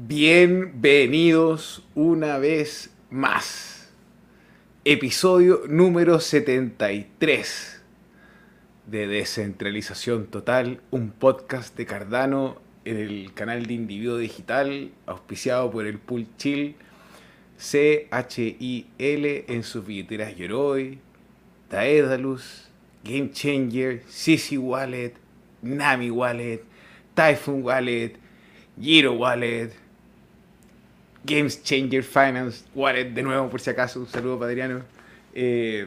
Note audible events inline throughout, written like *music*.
Bienvenidos una vez más. Episodio número 73 de Descentralización Total, un podcast de Cardano en el canal de Individuo Digital, auspiciado por el Pool Chill, C-H-I-L en sus billeteras Yoroi, Daedalus, Game Changer, Sisi Wallet, Nami Wallet, Typhoon Wallet, Giro Wallet, Games Changer Finance Wallet, de nuevo por si acaso, un saludo para Adriano. Eh,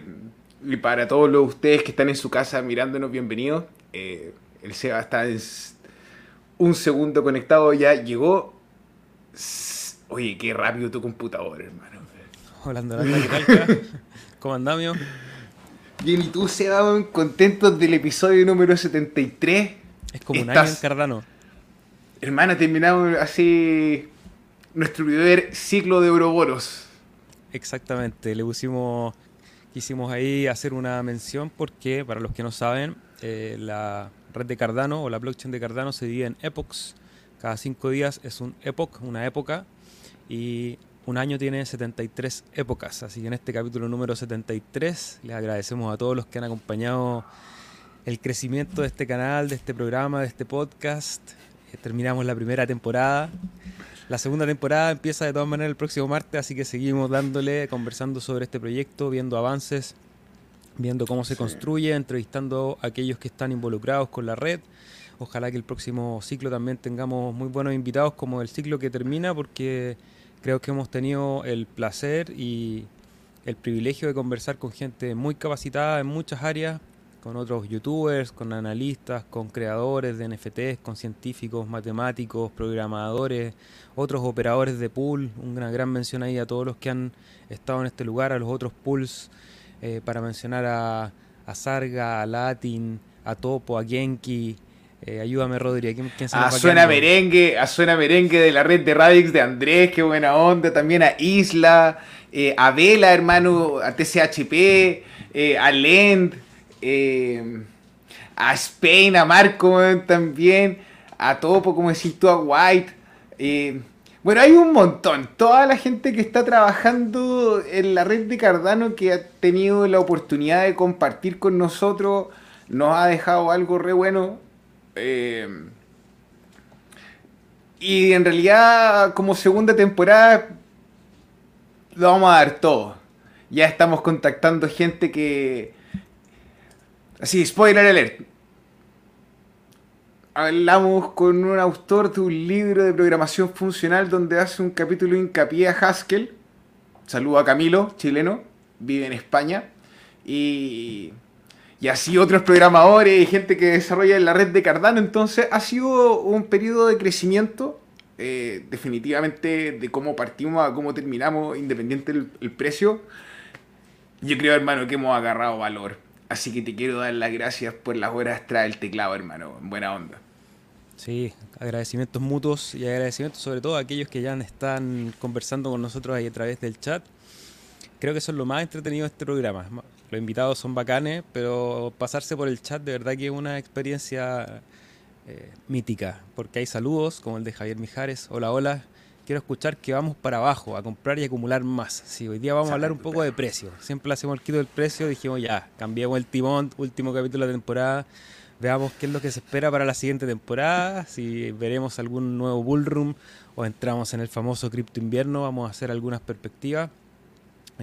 y para todos los, ustedes que están en su casa mirándonos, bienvenidos. Eh, el Seba está en un segundo conectado, ya llegó. Oye, qué rápido tu computador, hermano. Hola, ¿qué ¿Cómo andamos? Bien, y tú, Seba, contentos del episodio número 73. Es como un año en Cardano. Hermana, terminamos así nuestro primer ciclo de Euroboros. Exactamente, le pusimos, quisimos ahí hacer una mención porque, para los que no saben, eh, la red de Cardano o la blockchain de Cardano se divide en epochs. Cada cinco días es un epoch, una época, y un año tiene 73 épocas. Así que en este capítulo número 73 les agradecemos a todos los que han acompañado el crecimiento de este canal, de este programa, de este podcast. Eh, terminamos la primera temporada. La segunda temporada empieza de todas maneras el próximo martes, así que seguimos dándole, conversando sobre este proyecto, viendo avances, viendo cómo se construye, entrevistando a aquellos que están involucrados con la red. Ojalá que el próximo ciclo también tengamos muy buenos invitados como el ciclo que termina, porque creo que hemos tenido el placer y el privilegio de conversar con gente muy capacitada en muchas áreas, con otros youtubers, con analistas, con creadores de NFTs, con científicos, matemáticos, programadores, otros operadores de pool. Una gran mención ahí a todos los que han estado en este lugar, a los otros pools, eh, para mencionar a, a, Sarga, a Latin, a Topo, a Genki. Eh, ayúdame, Rodri. ¿quién, quién se a Suena Merengue, a Suena Merengue de la red de Radix de Andrés, qué buena onda. También a Isla, eh, a Vela, hermano, a TCHP, a Lend. Eh, a Spain, a Marco también, a Topo, como decís tú, a White. Eh, bueno, hay un montón. Toda la gente que está trabajando en la red de Cardano que ha tenido la oportunidad de compartir con nosotros nos ha dejado algo re bueno. Eh, y en realidad, como segunda temporada, lo vamos a dar todo. Ya estamos contactando gente que, Así, spoiler alert. Hablamos con un autor de un libro de programación funcional donde hace un capítulo hincapié a Haskell. Saludo a Camilo, chileno, vive en España. Y, y así otros programadores y gente que desarrolla en la red de Cardano. Entonces ha sido un periodo de crecimiento. Eh, definitivamente de cómo partimos a cómo terminamos, independiente del precio. Yo creo, hermano, que hemos agarrado valor Así que te quiero dar las gracias por las horas tras el teclado, hermano. Buena onda. Sí, agradecimientos mutuos y agradecimientos sobre todo a aquellos que ya están conversando con nosotros ahí a través del chat. Creo que eso es lo más entretenido de este programa. Los invitados son bacanes, pero pasarse por el chat de verdad que es una experiencia eh, mítica, porque hay saludos como el de Javier Mijares. Hola, hola quiero escuchar que vamos para abajo, a comprar y acumular más. Sí, hoy día vamos a hablar un poco de precio. Siempre hacemos el quito del precio, dijimos ya, cambiemos el timón, último capítulo de la temporada, veamos qué es lo que se espera para la siguiente temporada, si veremos algún nuevo bullroom o entramos en el famoso cripto invierno, vamos a hacer algunas perspectivas.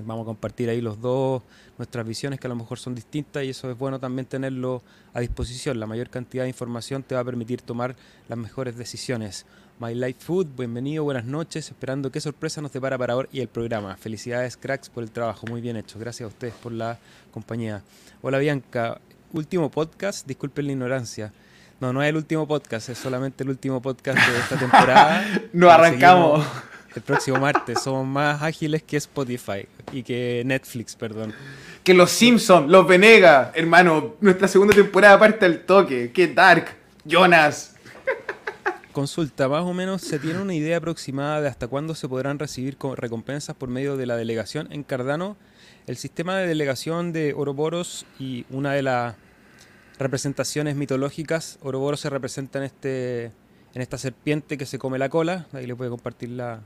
Vamos a compartir ahí los dos, nuestras visiones que a lo mejor son distintas y eso es bueno también tenerlo a disposición. La mayor cantidad de información te va a permitir tomar las mejores decisiones. My Life Food, bienvenido, buenas noches, esperando qué sorpresa nos depara para ahora y el programa. Felicidades cracks por el trabajo, muy bien hecho, gracias a ustedes por la compañía. Hola Bianca, último podcast, disculpen la ignorancia. No, no es el último podcast, es solamente el último podcast de esta temporada. *laughs* no arrancamos. El próximo martes, somos más ágiles que Spotify y que Netflix, perdón. Que los Simpsons, los Venega, hermano, nuestra segunda temporada parte del toque, que Dark, Jonas *laughs* consulta, más o menos se tiene una idea aproximada de hasta cuándo se podrán recibir recompensas por medio de la delegación en Cardano. El sistema de delegación de Oroboros y una de las representaciones mitológicas, Oroboros se representa en este en esta serpiente que se come la cola, ahí le puede compartir la,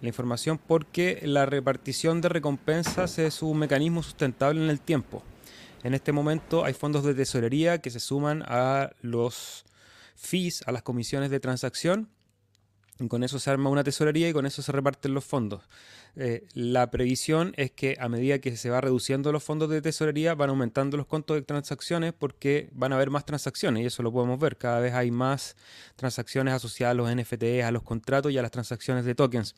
la información, porque la repartición de recompensas es un mecanismo sustentable en el tiempo. En este momento hay fondos de tesorería que se suman a los fees, a las comisiones de transacción, y con eso se arma una tesorería y con eso se reparten los fondos. Eh, la previsión es que a medida que se va reduciendo los fondos de tesorería van aumentando los contos de transacciones porque van a haber más transacciones y eso lo podemos ver. Cada vez hay más transacciones asociadas a los NFTs, a los contratos y a las transacciones de tokens.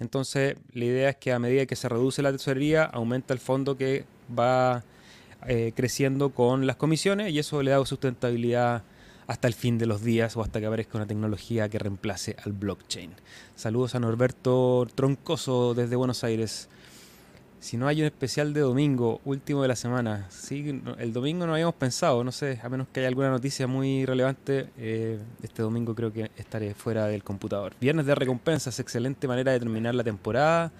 Entonces la idea es que a medida que se reduce la tesorería aumenta el fondo que va eh, creciendo con las comisiones y eso le da sustentabilidad hasta el fin de los días o hasta que aparezca una tecnología que reemplace al blockchain. Saludos a Norberto Troncoso desde Buenos Aires. Si no hay un especial de domingo, último de la semana, sí, el domingo no habíamos pensado, no sé, a menos que haya alguna noticia muy relevante, eh, este domingo creo que estaré fuera del computador. Viernes de recompensas, excelente manera de terminar la temporada.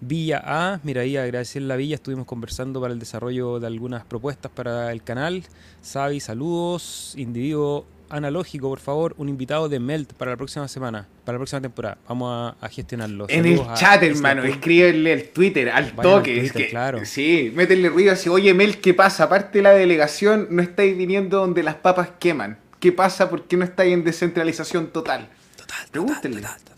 Villa A, mira ahí agradecer la Villa, estuvimos conversando para el desarrollo de algunas propuestas para el canal. Sabi, saludos. Individuo analógico, por favor, un invitado de Melt para la próxima semana, para la próxima temporada. Vamos a, gestionarlo. En el chat, hermano, escríbele el Twitter, al toque. claro. Sí, métele ruido así, oye Melt, ¿qué pasa? Aparte de la delegación, no estáis viniendo donde las papas queman. ¿Qué pasa? ¿Por qué no estáis en descentralización total? Total, Pregúntenle. total.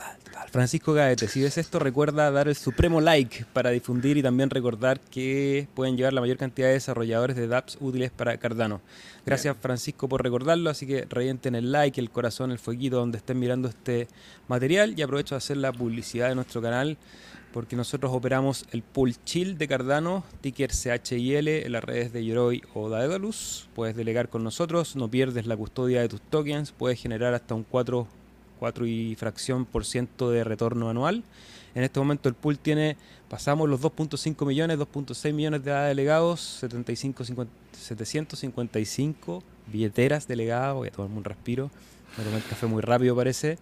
Francisco Gaete, si ves esto, recuerda dar el supremo like para difundir y también recordar que pueden llevar la mayor cantidad de desarrolladores de dApps útiles para Cardano. Gracias, Francisco, por recordarlo. Así que revienten el like, el corazón, el fueguito donde estén mirando este material. Y aprovecho de hacer la publicidad de nuestro canal porque nosotros operamos el pool chill de Cardano, ticker CHIL en las redes de Yoroi o Daedalus. Puedes delegar con nosotros, no pierdes la custodia de tus tokens, puedes generar hasta un 4 4 y fracción por ciento de retorno anual. En este momento el pool tiene, pasamos los 2.5 millones, 2.6 millones de delegados, 75, 755 billeteras delegadas, voy a tomarme un respiro, me tomé el café muy rápido parece.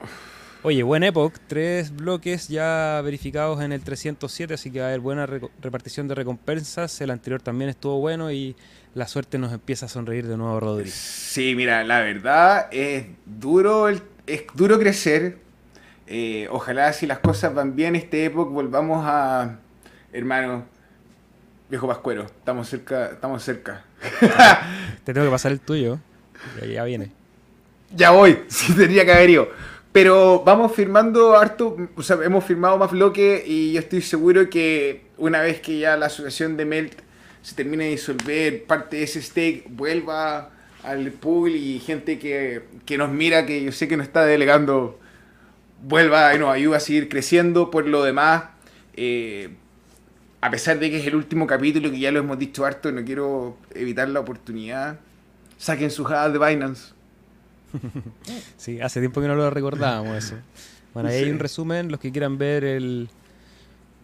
Oye, buen Epoch, tres bloques ya verificados en el 307, así que va a haber buena repartición de recompensas. El anterior también estuvo bueno y la suerte nos empieza a sonreír de nuevo, Rodri. Sí, mira, la verdad es duro el es duro crecer. Eh, ojalá si las cosas van bien este época volvamos a... Hermano, viejo Pascuero, estamos cerca, estamos cerca. *laughs* Te tengo que pasar el tuyo. Ya, ya viene. Ya voy, *laughs* si tendría que haber ido. Pero vamos firmando harto, o sea, hemos firmado más bloques y yo estoy seguro que una vez que ya la asociación de Melt se termine de disolver, parte de ese stake vuelva al pool y gente que, nos mira, que yo sé que nos está delegando, vuelva y nos ayuda a seguir creciendo. Por lo demás, eh, a pesar de que es el último capítulo, que ya lo hemos dicho harto, no quiero evitar la oportunidad. Saquen sus hadas de Binance. *laughs* Sí, hace tiempo que no lo recordábamos eso. Bueno, ahí hay un resumen, los que quieran ver el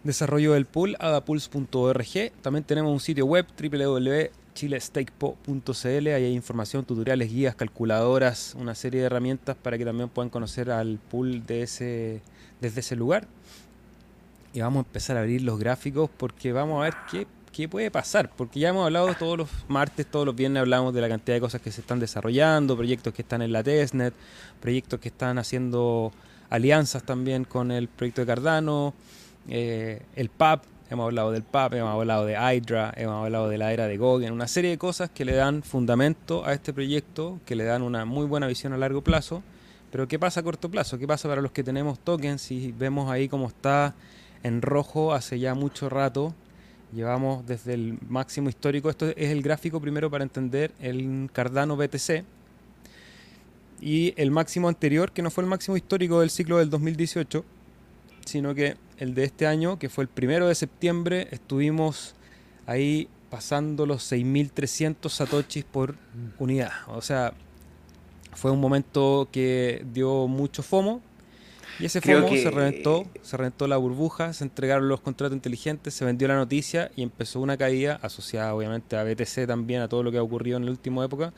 desarrollo del pool, adapools.org. También tenemos un sitio web, www chilestakepo.cl. Ahí hay información, tutoriales, guías, calculadoras, una serie de herramientas para que también puedan conocer al pool desde ese lugar. Y vamos a empezar a abrir los gráficos porque vamos a ver qué, qué puede pasar. Porque ya hemos hablado todos los martes, todos los viernes hablamos de la cantidad de cosas que se están desarrollando, proyectos que están en la testnet, proyectos que están haciendo alianzas también con el proyecto de Cardano, eh, el PAP, hemos hablado del PAP, hemos hablado de Hydra, hemos hablado de la era de Goguen, una serie de cosas que le dan fundamento a este proyecto, que le dan una muy buena visión a largo plazo. Pero ¿qué pasa a corto plazo? ¿Qué pasa para los que tenemos tokens? Si vemos ahí cómo está en rojo hace ya mucho rato, llevamos desde el máximo histórico, esto es el gráfico primero para entender el Cardano BTC, y el máximo anterior, que no fue el máximo histórico del ciclo del 2018, sino que el de este año, que fue el primero de septiembre, estuvimos ahí pasando los 6.300 satoshis por unidad. O sea, fue un momento que dio mucho FOMO. Y ese FOMO se reventó, se reventó la burbuja, se entregaron los contratos inteligentes, se vendió la noticia y empezó una caída asociada obviamente a BTC también, a todo lo que ha ocurrido en la última época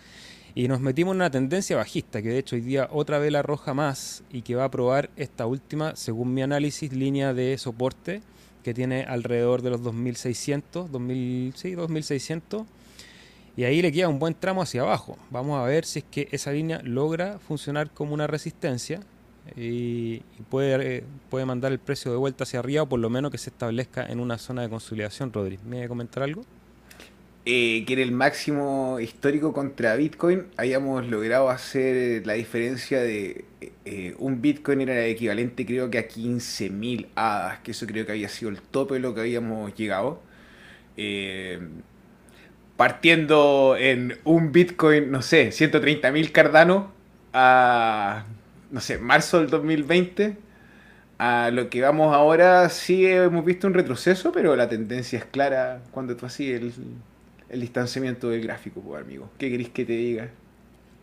y nos metimos en una tendencia bajista, que de hecho hoy día otra vela roja más y que va a probar esta última, según mi análisis, línea de soporte que tiene alrededor de los 2600, 2000, sí, 2600. Y ahí le queda un buen tramo hacia abajo. Vamos a ver si es que esa línea logra funcionar como una resistencia y, puede, puede mandar el precio de vuelta hacia arriba o por lo menos que se establezca en una zona de consolidación, Rodri. ¿Me voy a comentar algo? Eh, que era el máximo histórico contra Bitcoin, habíamos logrado hacer la diferencia de eh, un Bitcoin era equivalente creo que a 15.000 hadas, que eso creo que había sido el tope de lo que habíamos llegado. Eh, partiendo en un Bitcoin, no sé, 130.000 Cardano a, no sé, marzo del 2020. A lo que vamos ahora, sí hemos visto un retroceso, pero la tendencia es clara cuando tú así el, el distanciamiento del gráfico, pues, amigo. ¿Qué querés que te diga?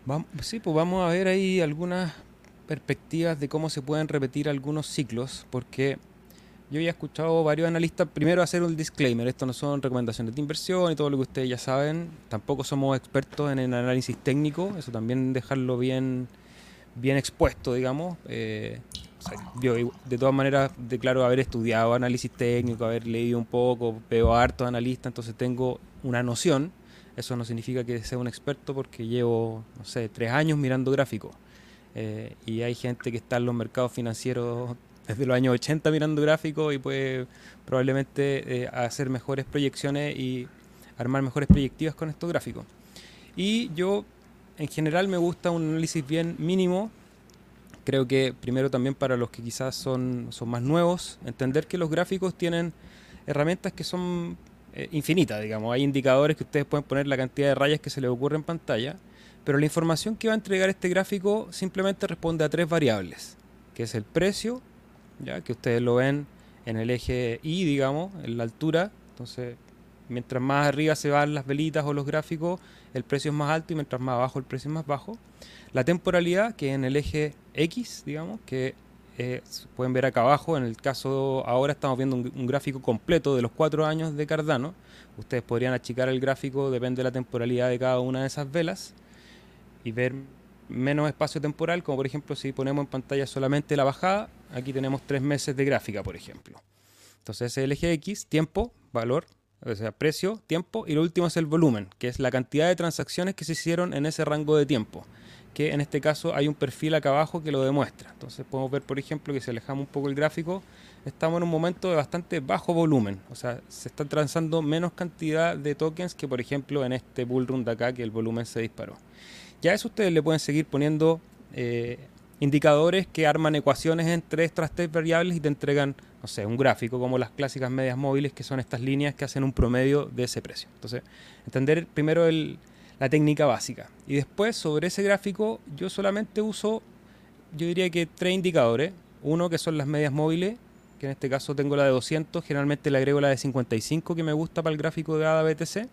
Vamos, sí, pues vamos a ver ahí algunas perspectivas de cómo se pueden repetir algunos ciclos, porque yo ya he escuchado varios analistas, primero hacer un disclaimer, esto no son recomendaciones de inversión y todo lo que ustedes ya saben, tampoco somos expertos en el análisis técnico, eso también dejarlo bien, bien expuesto, digamos. Eh, yo de todas maneras declaro haber estudiado análisis técnico, haber leído un poco, veo a hartos analistas, entonces tengo una noción. Eso no significa que sea un experto porque llevo, no sé, tres años mirando gráficos. Eh, y hay gente que está en los mercados financieros desde los años 80 mirando gráficos y puede probablemente eh, hacer mejores proyecciones y armar mejores proyectivas con estos gráficos. Y yo, en general, me gusta un análisis bien mínimo. Creo que primero también para los que quizás son, son más nuevos, entender que los gráficos tienen herramientas que son eh, infinitas, digamos. Hay indicadores que ustedes pueden poner la cantidad de rayas que se les ocurre en pantalla pero la información que va a entregar este gráfico simplemente responde a tres variables, que es el precio, ya que ustedes lo ven en el eje Y, digamos, en la altura. Entonces, mientras más arriba se van las velitas o los gráficos, el precio es más alto y mientras más abajo el precio es más bajo. La temporalidad, que en el eje X, digamos, que eh, pueden ver acá abajo, en el caso ahora estamos viendo un, gráfico completo de los cuatro años de Cardano. Ustedes podrían achicar el gráfico, depende de la temporalidad de cada una de esas velas y ver menos espacio temporal, como por ejemplo si ponemos en pantalla solamente la bajada, aquí tenemos tres meses de gráfica, por ejemplo. Entonces el eje X, tiempo, valor, o sea, precio, tiempo, y lo último es el volumen, que es la cantidad de transacciones que se hicieron en ese rango de tiempo, que en este caso hay un perfil acá abajo que lo demuestra. Entonces podemos ver, por ejemplo, que si alejamos un poco el gráfico, estamos en un momento de bastante bajo volumen, o sea, se está transando menos cantidad de tokens que, por ejemplo, en este bull run de acá, que el volumen se disparó. Ya eso ustedes le pueden seguir poniendo eh, indicadores que arman ecuaciones entre estas tres variables y te entregan, no sé, un gráfico como las clásicas medias móviles, que son estas líneas que hacen un promedio de ese precio. Entonces, entender primero la técnica básica. Y después, sobre ese gráfico, yo solamente uso, yo diría que tres indicadores. Uno que son las medias móviles, que en este caso tengo la de 200, generalmente le agrego la de 55 que me gusta para el gráfico de ADA BTC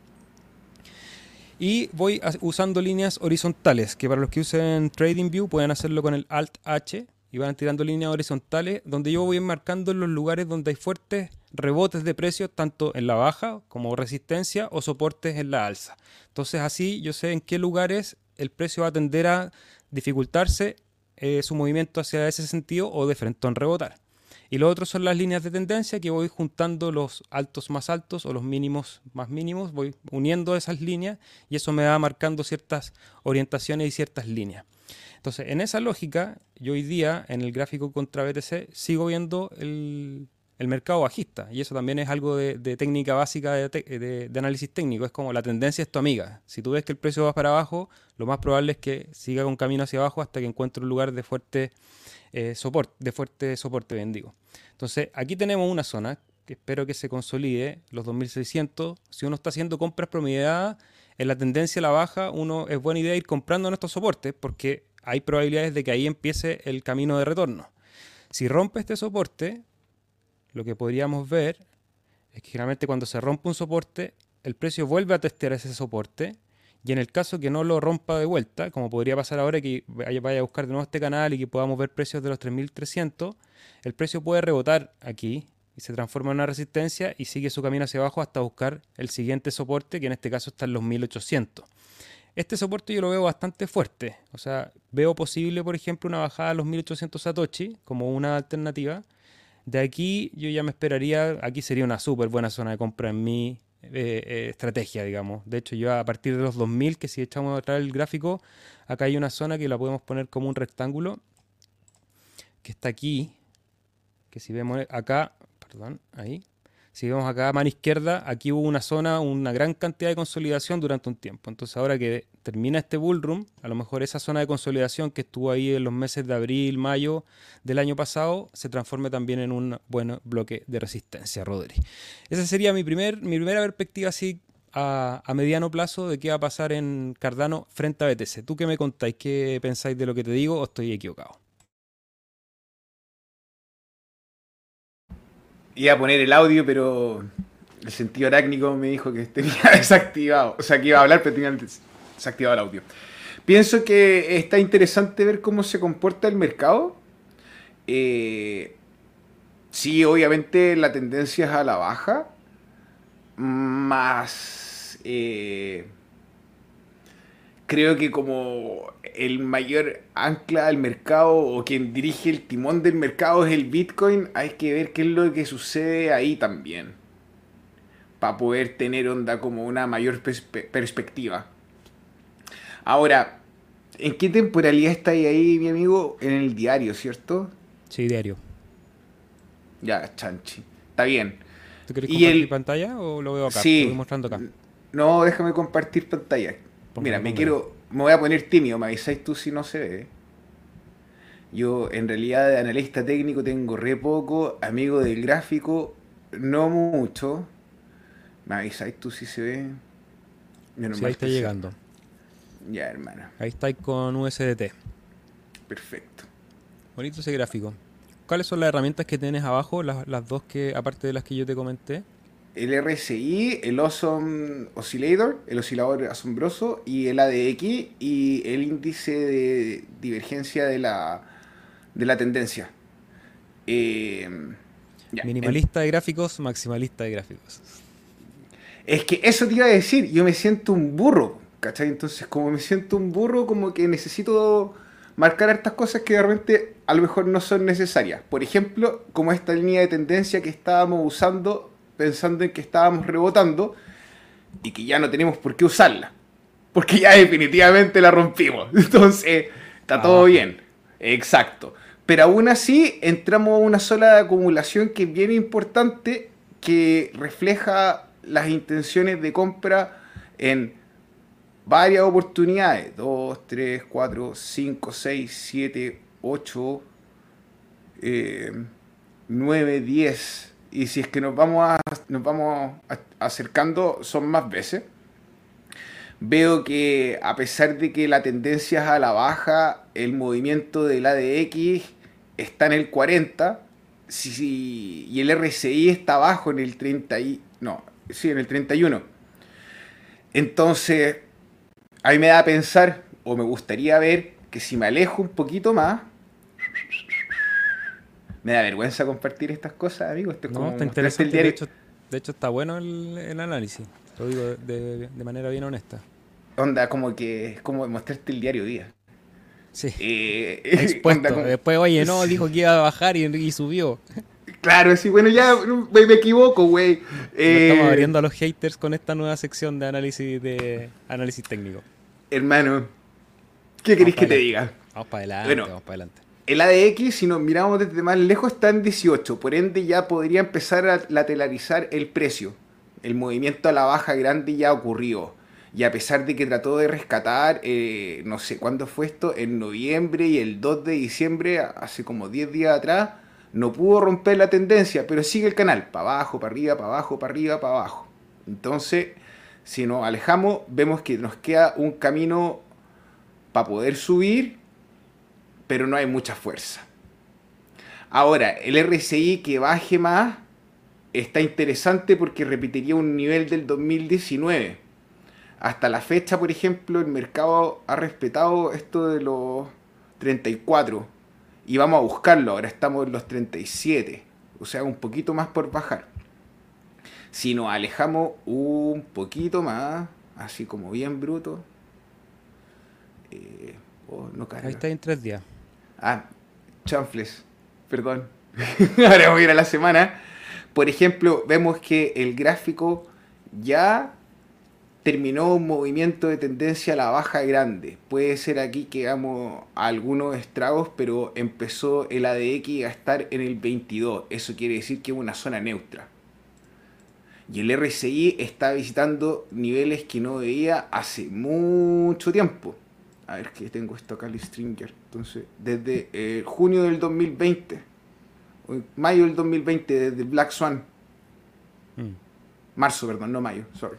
y voy usando líneas horizontales, que para los que usen TradingView pueden hacerlo con el Alt H y van tirando líneas horizontales donde yo voy marcando los lugares donde hay fuertes rebotes de precios tanto en la baja como resistencia o soportes en la alza. Entonces así yo sé en qué lugares el precio va a tender a dificultarse eh, su movimiento hacia ese sentido o de frente a rebotar. Y lo otro son las líneas de tendencia que voy juntando los altos más altos o los mínimos más mínimos, voy uniendo esas líneas y eso me va marcando ciertas orientaciones y ciertas líneas. Entonces, en esa lógica, yo hoy día en el gráfico contra BTC sigo viendo el, mercado bajista y eso también es algo de, técnica básica de, análisis técnico, es como la tendencia es tu amiga. Si tú ves que el precio va para abajo, lo más probable es que siga con camino hacia abajo hasta que encuentre un lugar de fuerte eh, soporte, de fuerte soporte, bendigo. Entonces, aquí tenemos una zona que espero que se consolide, los 2600. Si uno está haciendo compras promediadas, en la tendencia a la baja, uno es buena idea ir comprando nuestros soportes porque hay probabilidades de que ahí empiece el camino de retorno. Si rompe este soporte, lo que podríamos ver es que generalmente cuando se rompe un soporte, el precio vuelve a testear ese soporte y en el caso que no lo rompa de vuelta, como podría pasar ahora que vaya a buscar de nuevo este canal y que podamos ver precios de los 3300, el precio puede rebotar aquí y se transforma en una resistencia y sigue su camino hacia abajo hasta buscar el siguiente soporte, que en este caso está en los 1800. Este soporte yo lo veo bastante fuerte, o sea, veo posible, por ejemplo, una bajada a los 1800 Satoshi como una alternativa. De aquí yo ya me esperaría, aquí sería una súper buena zona de compra en mi eh, eh, estrategia, digamos. De hecho, yo a partir de los 2000, que si echamos atrás el gráfico, acá hay una zona que la podemos poner como un rectángulo, que está aquí, que si vemos acá, ahí, si vemos acá a mano izquierda, aquí hubo una zona, una gran cantidad de consolidación durante un tiempo. Entonces ahora que termina este bullroom, a lo mejor esa zona de consolidación que estuvo ahí en los meses de abril, mayo del año pasado, se transforme también en un buen bloque de resistencia, Rodri. Esa sería mi, primer, mi primera perspectiva así a, a, mediano plazo de qué va a pasar en Cardano frente a BTC. ¿Tú qué me contáis? ¿Qué pensáis de lo que te digo o estoy equivocado? Iba a poner el audio, pero el sentido arácnico me dijo que tenía *laughs* desactivado. O sea, que iba a hablar, pero tenía desactivado el audio. Pienso que está interesante ver cómo se comporta el mercado. Eh, sí, obviamente la tendencia es a la baja. Más... Eh, creo que como el mayor ancla del mercado o quien dirige el timón del mercado es el Bitcoin, hay que ver qué es lo que sucede ahí también. Para poder tener onda como una mayor perspectiva. Ahora, ¿en qué temporalidad está ahí, mi amigo? En el diario, ¿cierto? Sí, diario. Ya, chanchi. Está bien. ¿Tú quieres compartir pantalla o lo veo acá? Sí. Lo voy mostrando acá. No, déjame compartir pantalla. Mira, me quiero. Me voy a poner tímido, me avisáis tú si no se ve. Yo, en realidad, de analista técnico tengo re poco. Amigo del gráfico, no mucho. Me avisáis tú si se ve. sí, ahí está llegando. Ya, hermano. Ahí estáis con USDT. Perfecto. Bonito ese gráfico. ¿Cuáles son las herramientas que tienes abajo? Las, las dos que, aparte de las que yo te comenté el RSI, el Awesome Oscillator, el oscilador asombroso, y el ADX y el índice de divergencia de la, de la tendencia. Eh, Minimalista de gráficos, maximalista de gráficos. Es que eso te iba a decir, yo me siento un burro, ¿cachai? Entonces, como me siento un burro, como que necesito marcar estas cosas que de repente a lo mejor no son necesarias. Por ejemplo, como esta línea de tendencia que estábamos usando pensando en que estábamos rebotando y que ya no tenemos por qué usarla. Porque ya definitivamente la rompimos. *laughs* Entonces, está todo ah. bien. Exacto. Pero aún así, entramos a una sola de acumulación que es bien importante, que refleja las intenciones de compra en varias oportunidades. 2, 3, 4, 5, 6, 7, 8, 9, 10 y si es que nos vamos, a, nos vamos acercando, son más veces. Veo que a pesar de que la tendencia es a la baja, el movimiento del ADX está en el 40 si, y el RSI está abajo en el 30 y, no, sí, en el 31. Entonces, a mí me da a pensar, o me gustaría ver, que si me alejo un poquito más, me da vergüenza compartir estas cosas, amigo. Esto es no, está interesante. De, hecho, de hecho, está bueno el, análisis. Lo digo de, manera bien honesta. Onda, como que es como mostrarte el diario día. Sí. Eh, *laughs* Después, oye, no, dijo que iba a bajar y, subió. Claro, sí, bueno, ya me, equivoco, güey. estamos eh, abriendo a los haters con esta nueva sección de análisis de análisis técnico. Hermano, ¿qué queréis que te diga? Vamos para adelante, vamos para adelante. El ADX, si nos miramos desde más lejos, está en 18. Por ende, ya podría empezar a lateralizar el precio. El movimiento a la baja grande ya ocurrió. Y a pesar de que trató de rescatar, eh, no sé cuándo fue esto, en noviembre y el 2 de diciembre, hace como 10 días atrás, no pudo romper la tendencia, pero sigue el canal, para abajo, para arriba, para abajo, para arriba, para abajo. Entonces, si nos alejamos, vemos que nos queda un camino para poder subir pero no hay mucha fuerza. Ahora, el RSI que baje más está interesante porque repetiría un nivel del 2019. Hasta la fecha, por ejemplo, el mercado ha respetado esto de los 34 y vamos a buscarlo. Ahora estamos en los 37, o sea, un poquito más por bajar. Si nos alejamos un poquito más, así como bien bruto, eh, oh, Ahí está en tres días. Ah, chanfles, perdón. *laughs* Ahora voy a ir a la semana. Por ejemplo, vemos que el gráfico ya terminó un movimiento de tendencia a la baja grande. Puede ser aquí que hagamos algunos estragos, pero empezó el ADX a estar en el 22. Eso quiere decir que es una zona neutra. Y el RSI está visitando niveles que no veía hace mucho tiempo. A ver que tengo esto acá, Stringer. Entonces, desde eh, junio del 2020, mayo del 2020, desde Black Swan. Mm. Marzo, perdón, no mayo, sorry.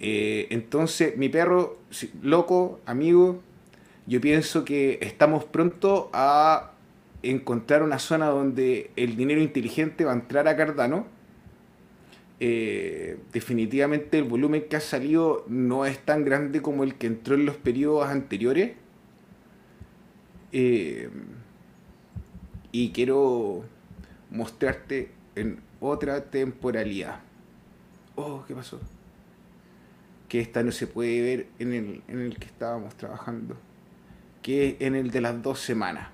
Eh, entonces, mi perro, loco, amigo, yo pienso que estamos pronto a encontrar una zona donde el dinero inteligente va a entrar a Cardano. Eh, definitivamente el volumen que ha salido no es tan grande como el que entró en los periodos anteriores. Eh, y quiero mostrarte en otra temporalidad. Oh, ¿qué pasó? que esta no se puede ver en el, en el que estábamos trabajando, que es en el de las dos semanas.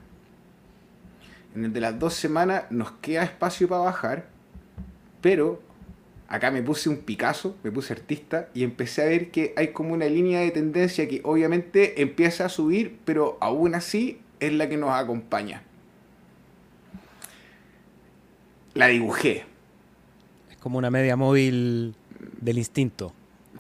En el de las dos semanas nos queda espacio para bajar, pero acá me puse un Picasso, me puse artista y empecé a ver que hay como una línea de tendencia que obviamente empieza a subir, pero aún así es la que nos acompaña. La dibujé. Es como una media móvil del instinto.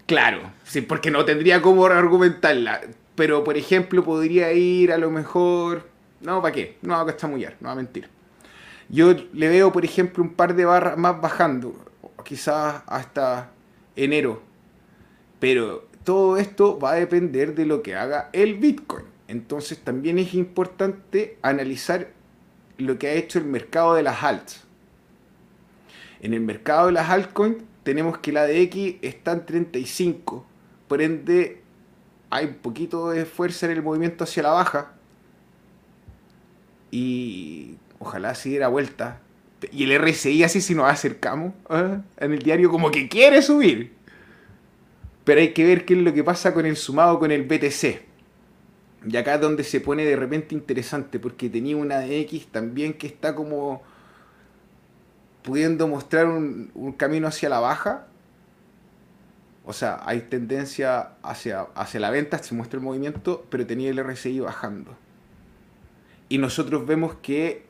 Claro, sí, porque no tendría cómo argumentarla. Pero, por ejemplo, podría ir a lo mejor... No, ¿para qué? No va a chamullar, no va a mentir. Yo le veo, por ejemplo, un par de barras más bajando, quizás hasta enero. Pero todo esto va a depender de lo que haga el Bitcoin. Entonces también es importante analizar lo que ha hecho el mercado de las alts. En el mercado de las altcoins tenemos que la de X está en 35. Por ende, hay un poquito de fuerza en el movimiento hacia la baja. Y ojalá se diera vuelta. Y el RSI así si nos acercamos ¿eh? en el diario como que quiere subir. Pero hay que ver qué es lo que pasa con el sumado con el BTC. Y acá es donde se pone de repente interesante, porque tenía una de X también que está como pudiendo mostrar un, camino hacia la baja. O sea, hay tendencia hacia, hacia la venta, se muestra el movimiento, pero tenía el RSI bajando. Y nosotros vemos que...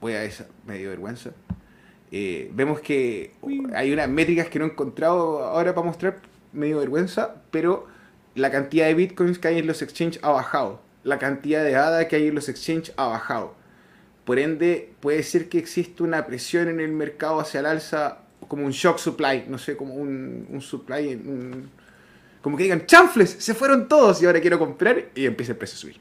Voy a esa, me dio vergüenza. Eh, vemos que hay unas métricas que no he encontrado ahora para mostrar, me dio vergüenza, pero la cantidad de bitcoins que hay en los exchanges ha bajado. La cantidad de ADA que hay en los exchanges ha bajado por ende, puede ser que exista una presión en el mercado hacia el alza, como un shock supply, no sé, como un, un supply, como que digan, chanfles, se fueron todos y ahora quiero comprar y empieza el precio a subir.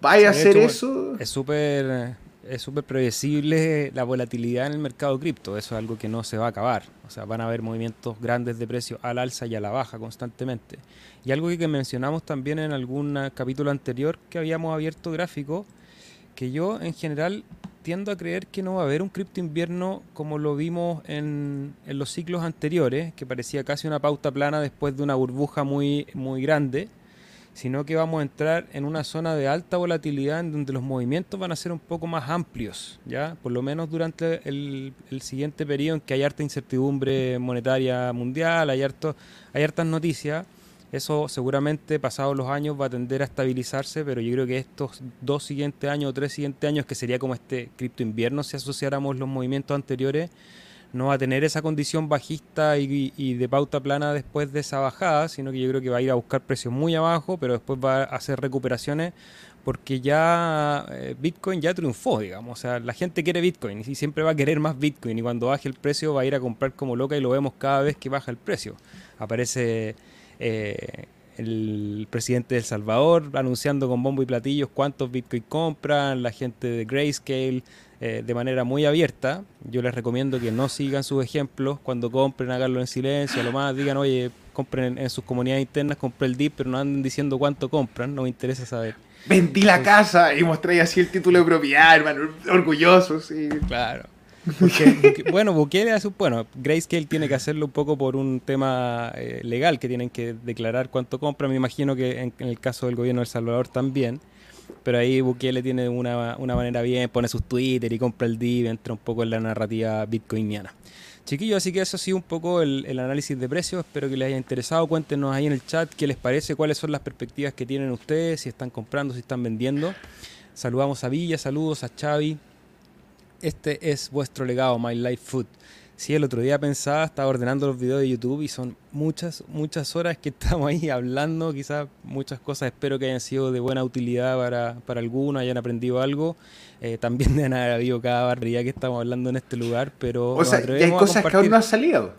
Vaya a hacer eso. Es súper es súper predecible la volatilidad en el mercado cripto. Eso es algo que no se va a acabar. O sea, van a haber movimientos grandes de precio al alza y a la baja constantemente. Y algo que mencionamos también en algún capítulo anterior que habíamos abierto gráfico que yo en general tiendo a creer que no va a haber un cripto invierno como lo vimos en, los ciclos anteriores, que parecía casi una pauta plana después de una burbuja muy, muy grande, sino que vamos a entrar en una zona de alta volatilidad en donde los movimientos van a ser un poco más amplios, ¿ya? Por lo menos durante el, el siguiente periodo en que hay harta incertidumbre monetaria mundial, hay, harto, hay hartas noticias eso seguramente pasados los años va a tender a estabilizarse, pero yo creo que estos dos siguientes años o tres siguientes años, que sería como este cripto invierno si asociáramos los movimientos anteriores, no va a tener esa condición bajista y, de pauta plana después de esa bajada, sino que yo creo que va a ir a buscar precios muy abajo, pero después va a hacer recuperaciones porque ya eh, Bitcoin ya triunfó, digamos. O sea, la gente quiere Bitcoin y siempre va a querer más Bitcoin y cuando baje el precio va a ir a comprar como loca y lo vemos cada vez que baja el precio. Aparece eh, el presidente de El Salvador anunciando con bombo y platillos cuántos Bitcoin compran, la gente de Grayscale eh, de manera muy abierta. Yo les recomiendo que no sigan sus ejemplos, cuando compren háganlo en silencio, a lo más digan, oye, compren en, sus comunidades internas, compren el DIP, pero no anden diciendo cuánto compran, no me interesa saber. Vendí la casa y mostré así el título de propiedad, hermano, orgulloso, sí. Claro *laughs* bueno, Bukele hace, bueno, Grayscale tiene que hacerlo un poco por un tema eh, legal, que tienen que declarar cuánto compra. Me imagino que en, el caso del gobierno de El Salvador también. Pero ahí Bukele tiene una, manera bien, pone sus Twitter y compra el DIV, entra un poco en la narrativa bitcoiniana. Chiquillos, así que eso ha sido un poco el, análisis de precios. Espero que les haya interesado. Cuéntenos ahí en el chat qué les parece, cuáles son las perspectivas que tienen ustedes, si están comprando, si están vendiendo. Saludamos a Villa, saludos a Xavi. Este es vuestro legado, My Life Food. Sí, el otro día pensaba, estaba ordenando los videos de YouTube y son muchas, muchas horas que *laughs* estamos ahí hablando, quizás muchas cosas espero que hayan sido de buena utilidad para, para algunos, hayan aprendido algo. Eh, también *laughs* de haber habido cada barbaridad que estamos hablando en este lugar, pero... O sea, hay cosas que aún no han salido.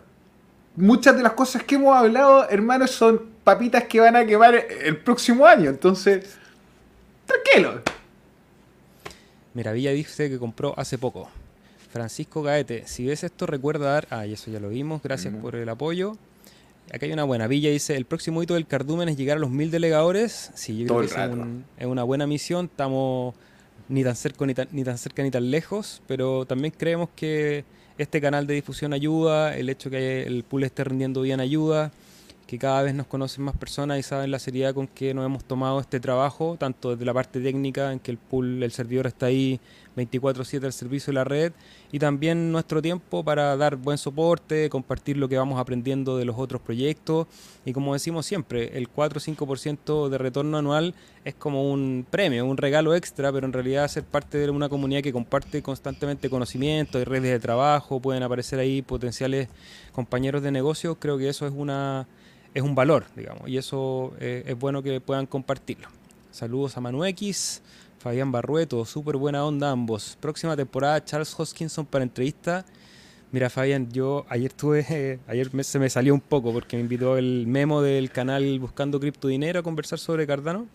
Muchas de las cosas que hemos hablado, hermanos, son papitas que van a quemar el próximo año, entonces... Tranquilo. Villa dice que compró hace poco. Francisco Gaete, si ves esto recuerda dar... Ah, y eso ya lo vimos, gracias por el apoyo. Acá hay una buena. Villa dice, el próximo hito del cardumen es llegar a los mil delegadores. Sí, yo creo que es una buena misión. Estamos ni tan cerca ni tan, ni tan cerca ni tan lejos, pero también creemos que este canal de difusión ayuda, el hecho que el pool esté rindiendo bien ayuda, que cada vez nos conocen más personas y saben la seriedad con que nos hemos tomado este trabajo, tanto desde la parte técnica, en que el pool, el servidor está ahí 24/7 al servicio de la red y también nuestro tiempo para dar buen soporte, compartir lo que vamos aprendiendo de los otros proyectos. Y como decimos siempre, el 4 o 5% de retorno anual es como un premio, un regalo extra, pero en realidad ser parte de una comunidad que comparte constantemente conocimiento y redes de trabajo, pueden aparecer ahí potenciales compañeros de negocio, creo que eso es una es un valor, digamos, y eso eh, es bueno que puedan compartirlo. Saludos a Manu X. Fabián Barrueto, súper buena onda ambos. Próxima temporada, Charles Hoskinson para entrevista. Mira, Fabián, yo ayer tuve, *laughs* ayer se me salió un poco porque me invitó el memo del canal Buscando Cripto Dinero a conversar sobre Cardano.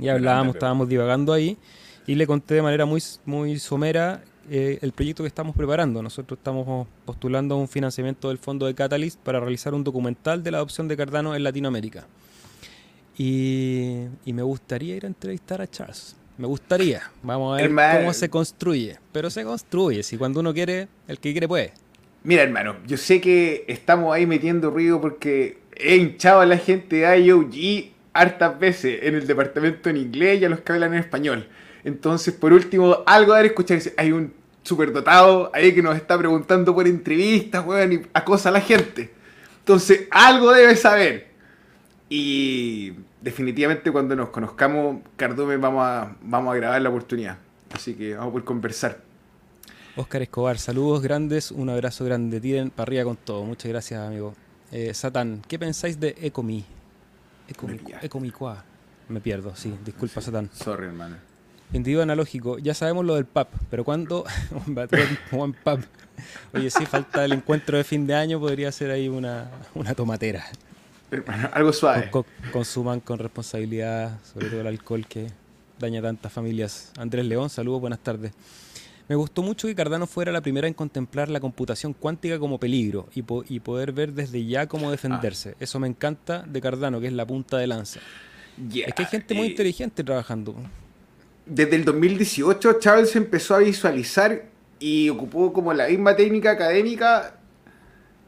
Y hablábamos, estábamos divagando ahí y le conté de manera muy, muy somera eh, el proyecto que estamos preparando. Nosotros estamos postulando un financiamiento del fondo de Catalyst para realizar un documental de la adopción de Cardano en Latinoamérica. Y, y me gustaría ir a entrevistar a Charles. Me gustaría. Vamos a ver cómo se construye. Pero se construye. Si cuando uno quiere, el que quiere puede. Mira, hermano, yo sé que estamos ahí metiendo ruido porque he hinchado a la gente de IOG hartas veces en el departamento en inglés y a los que hablan en español. Entonces, por último, algo de escuchar. Hay un superdotado ahí que nos está preguntando por entrevistas, weón, y acosa a la gente. Entonces, algo debe saber. Y definitivamente cuando nos conozcamos, Cardumen, vamos a, vamos a grabar la oportunidad. Así que vamos a poder conversar. Oscar Escobar, saludos grandes, un abrazo grande. Tiren para arriba con todo. Muchas gracias, amigo. Eh, Satán, ¿qué pensáis de Ecomi? Ecomi, Ecomi Me pierdo, sí. Disculpa, Satán. Sorry, hermano. Individuo analógico, ya sabemos lo del PAP, pero ¿cuándo? *laughs* One PAP. Oye, sí, falta el encuentro de fin de año, podría ser ahí una, una tomatera. algo suave. consuman con responsabilidad, sobre todo el alcohol que daña tantas familias. Andrés León, saludos, buenas tardes. Me gustó mucho que Cardano fuera la primera en contemplar la computación cuántica como peligro y, poder ver desde ya cómo defenderse. Ah. Eso me encanta de Cardano, que es la punta de lanza. es que hay gente muy inteligente trabajando. Desde el 2018 Charles empezó a visualizar y ocupó como la misma técnica académica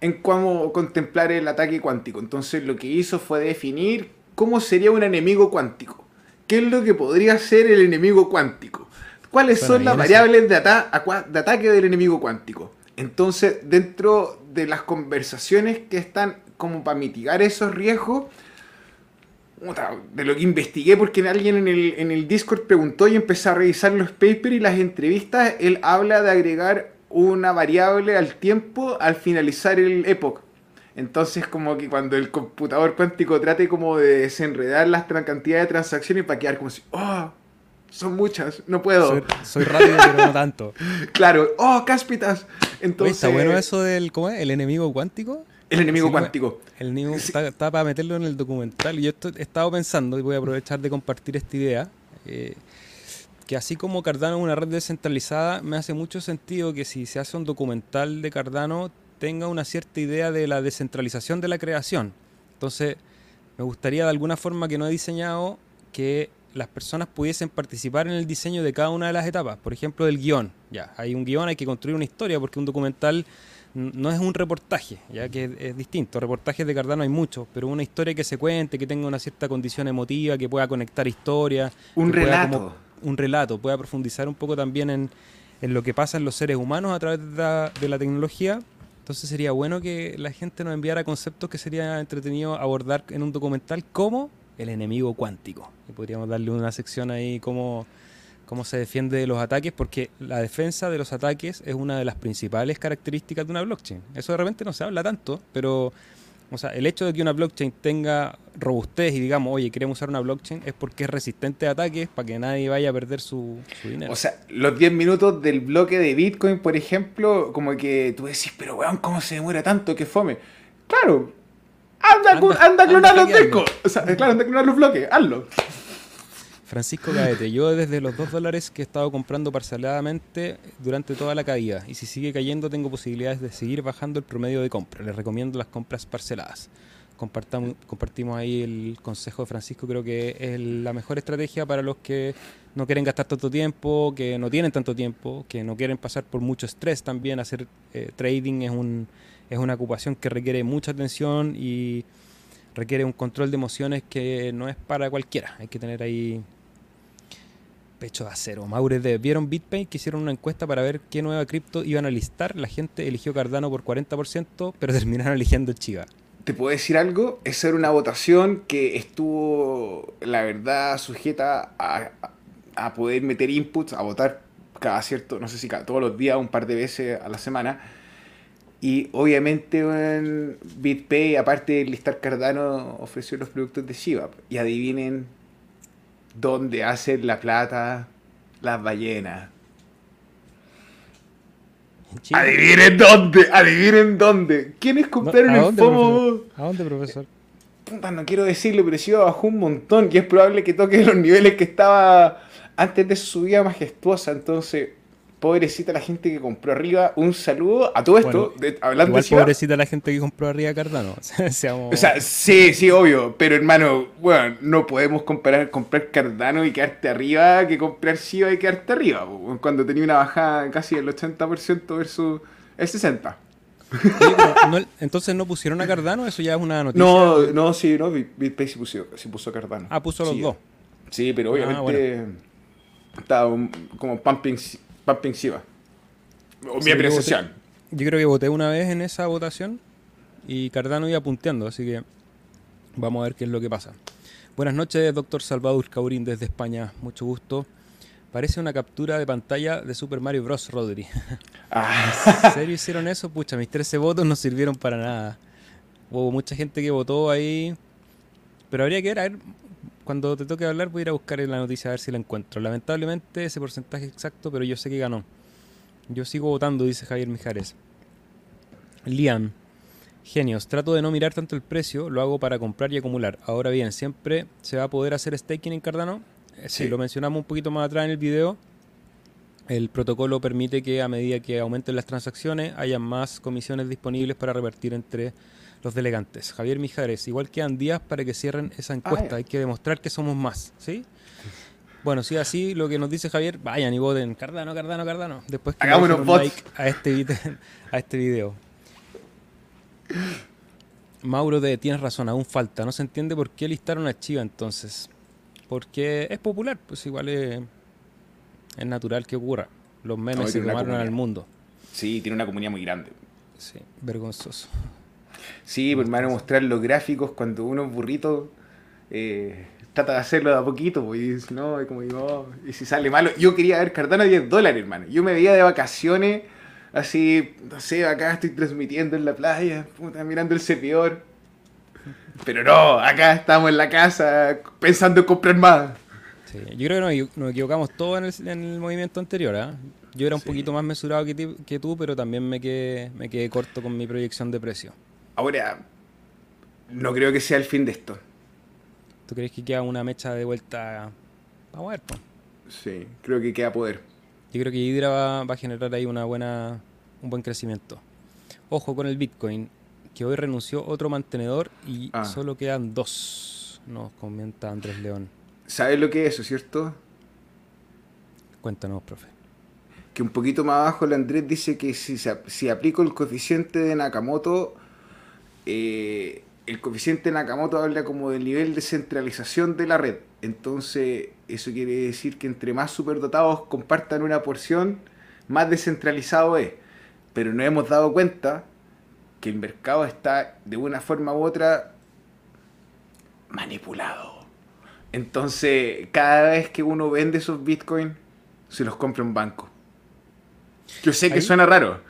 en cómo contemplar el ataque cuántico. Entonces lo que hizo fue definir cómo sería un enemigo cuántico. ¿Qué es lo que podría ser el enemigo cuántico? ¿Cuáles son las variables de, ataque del enemigo cuántico? Entonces, dentro de las conversaciones que están como para mitigar esos riesgos, de lo que investigué, porque alguien en el, en el Discord preguntó y empecé a revisar los papers y las entrevistas, él habla de agregar una variable al tiempo al finalizar el epoch. Entonces como que cuando el computador cuántico trate como de desenredar las cantidad de transacciones para quedar como si, oh, son muchas, no puedo. Soy, rápido pero no tanto. *laughs* claro, oh, cáspitas. Entonces, ¿Está bueno eso del, ¿cómo es? ¿El enemigo cuántico? El enemigo cuántico. El enemigo está, para meterlo en el documental. Y yo he estado pensando, y voy a aprovechar de compartir esta idea, eh, que así como Cardano es una red descentralizada, me hace mucho sentido que si se hace un documental de Cardano tenga una cierta idea de la descentralización de la creación. Entonces, me gustaría de alguna forma que no he diseñado que las personas pudiesen participar en el diseño de cada una de las etapas. Por ejemplo, del guion. Ya, hay un guion, hay que construir una historia, porque un documental no es un reportaje, ya que es distinto. Reportajes de Cardano hay muchos, pero una historia que se cuente, que tenga una cierta condición emotiva, que pueda conectar historias. Un relato un relato, pueda profundizar un poco también en, lo que pasa en los seres humanos a través de la, tecnología. Entonces sería bueno que la gente nos enviara conceptos que sería entretenido abordar en un documental como el enemigo cuántico. Y podríamos darle una sección ahí como cómo se defiende de los ataques, porque la defensa de los ataques es una de las principales características de una blockchain. Eso de repente no se habla tanto, pero o sea, el hecho de que una blockchain tenga robustez y digamos, oye, queremos usar una blockchain es porque es resistente a ataques para que nadie vaya a perder su, dinero. O sea, los 10 minutos del bloque de Bitcoin, por ejemplo, como que tú decís, pero weón, ¿cómo se demora tanto que fome? Claro, anda, anda, a clonar los discos. O sea, claro, anda a clonar los bloques, hazlo. Francisco Caete, yo desde los 2 dólares que he estado comprando parceladamente durante toda la caída y si sigue cayendo tengo posibilidades de seguir bajando el promedio de compra. Les recomiendo las compras parceladas. compartimos ahí el consejo de Francisco, creo que es la mejor estrategia para los que no quieren gastar tanto tiempo, que no tienen tanto tiempo, que no quieren pasar por mucho estrés también. Hacer eh, trading es, un, es una ocupación que requiere mucha atención y requiere un control de emociones que no es para cualquiera. Hay que tener ahí pecho de acero. Maure de ¿Vieron BitPay que hicieron una encuesta para ver qué nueva cripto iban a listar? La gente eligió Cardano por 40%, pero *laughs* terminaron eligiendo Chiva. ¿Te puedo decir algo? Esa era una votación que estuvo, la verdad, sujeta a, poder meter inputs, a votar cada cierto, no sé si cada, todos los días, un par de veces a la semana. Y obviamente en BitPay, aparte de listar Cardano, ofreció los productos de Shiba. Y adivinen donde hacen la plata las ballenas. Adivinen dónde, adivinen dónde. ¿Quiénes compraron el FOMO? ¿A dónde, profesor? Puta, no quiero decirlo, pero sí bajó un montón y es probable que toque los niveles que estaba antes de su subida majestuosa. Entonces, pobrecita la gente que compró arriba. Un saludo a todo esto. hablando igual pobrecita la gente que compró arriba Cardano. *laughs* O sea, sí, sí, obvio. Pero hermano, bueno, no podemos comparar comprar Cardano y quedarte arriba que comprar Shiba y quedarte arriba. Cuando tenía una bajada casi del 80% versus el 60%. entonces no pusieron a Cardano, eso ya es una noticia. No, no, sí, no, BitPay sí puso, sí puso Cardano. Ah, puso los dos. Sí, pero obviamente ah, estaba como pumping Pumping Shiva. mi apreciación. Yo, creo que voté una vez en esa votación y Cardano iba punteando, así que vamos a ver qué es lo que pasa. Buenas noches, doctor Salvador Caurín desde España. Mucho gusto. Parece una captura de pantalla de Super Mario Bros. Rodri. *laughs* Ah. ¿En serio hicieron eso? Pucha, mis 13 votos no sirvieron para nada. Hubo mucha gente que votó ahí. Pero habría que ver, a ver, cuando te toque hablar voy a ir a buscar en la noticia a ver si la encuentro. Lamentablemente ese porcentaje exacto, pero yo sé que ganó. Yo sigo votando, dice Javier Mijares. Liam. Genios, trato de no mirar tanto el precio, lo hago para comprar y acumular. Ahora bien, ¿siempre se va a poder hacer staking en Cardano? Eh, sí. lo mencionamos un poquito más atrás en el video. El protocolo permite que a medida que aumenten las transacciones haya más comisiones disponibles para repartir entre los delegantes. Javier Mijares, igual quedan días para que cierren esa encuesta. Ah, Hay que demostrar que somos más, ¿sí? Bueno, si así lo que nos dice Javier, vayan y voten Cardano, Cardano, Cardano. Después que un like a este, video, *laughs* a este video. Mauro de tienes razón, aún falta. No se entiende por qué listaron a Chiva entonces. Porque es popular, pues igual es, natural que ocurra. Los memes se tomaron al mundo. Sí, tiene una comunidad muy grande. Sí, vergonzoso. Sí, pues hermano, mostrar los gráficos cuando uno es burrito. Eh, trata de hacerlo de a poquito, pues, y no, como digo, y si sale malo. Yo quería ver Cardano a 10 dólares, hermano. Yo me veía de vacaciones, así, no sé, acá estoy transmitiendo en la playa, puta, mirando el servidor. Pero no, acá estamos en la casa pensando en comprar más. Sí, yo creo que nos, equivocamos todos en el, movimiento anterior. ¿eh? Yo era un poquito más mesurado que, que, tú, pero también me quedé, me quedé corto con mi proyección de precio. Ahora, no creo que sea el fin de esto. ¿Tú crees que queda una mecha de vuelta? Vamos a ver, pues. Sí, creo que queda poder. Yo creo que Hydra va, a generar ahí una buena, un buen crecimiento. Ojo con el Bitcoin, que hoy renunció otro mantenedor y ah. solo quedan dos, nos comenta Andrés León. ¿Sabes lo que es eso, cierto? Cuéntanos, profe. Que un poquito más abajo el Andrés dice que si, si aplico el coeficiente de Nakamoto eh, el coeficiente Nakamoto habla como del nivel de centralización de la red. Entonces, eso quiere decir que entre más superdotados compartan una porción, más descentralizado es. Pero no hemos dado cuenta que el mercado está de una forma u otra manipulado. Entonces, cada vez que uno vende esos bitcoins, se los compra un banco. Yo sé que suena raro.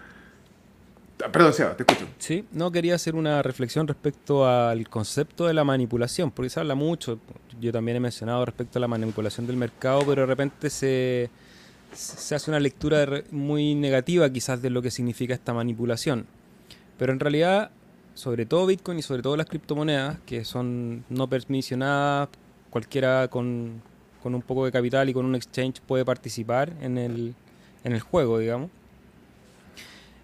Perdón, Seba, te escucho. Sí, no quería hacer una reflexión respecto al concepto de la manipulación, porque se habla mucho, yo también he mencionado respecto a la manipulación del mercado, pero de repente se, se hace una lectura muy negativa quizás de lo que significa esta manipulación. Pero en realidad, sobre todo Bitcoin y sobre todo las criptomonedas, que son no permisionadas, cualquiera con, con un poco de capital y con un exchange puede participar en el, en el juego, digamos.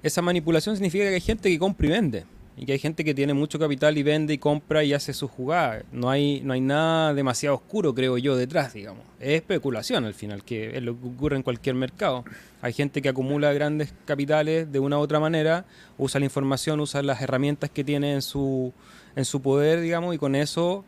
Esa manipulación significa que hay gente que compra y vende. Y que hay gente que tiene mucho capital y vende y compra y hace su jugada. No hay, no hay nada demasiado oscuro, creo yo, detrás, digamos. Es especulación al final, que es lo que ocurre en cualquier mercado. Hay gente que acumula grandes capitales de una u otra manera, usa la información, usa las herramientas que tiene en su, en su poder, digamos, y con eso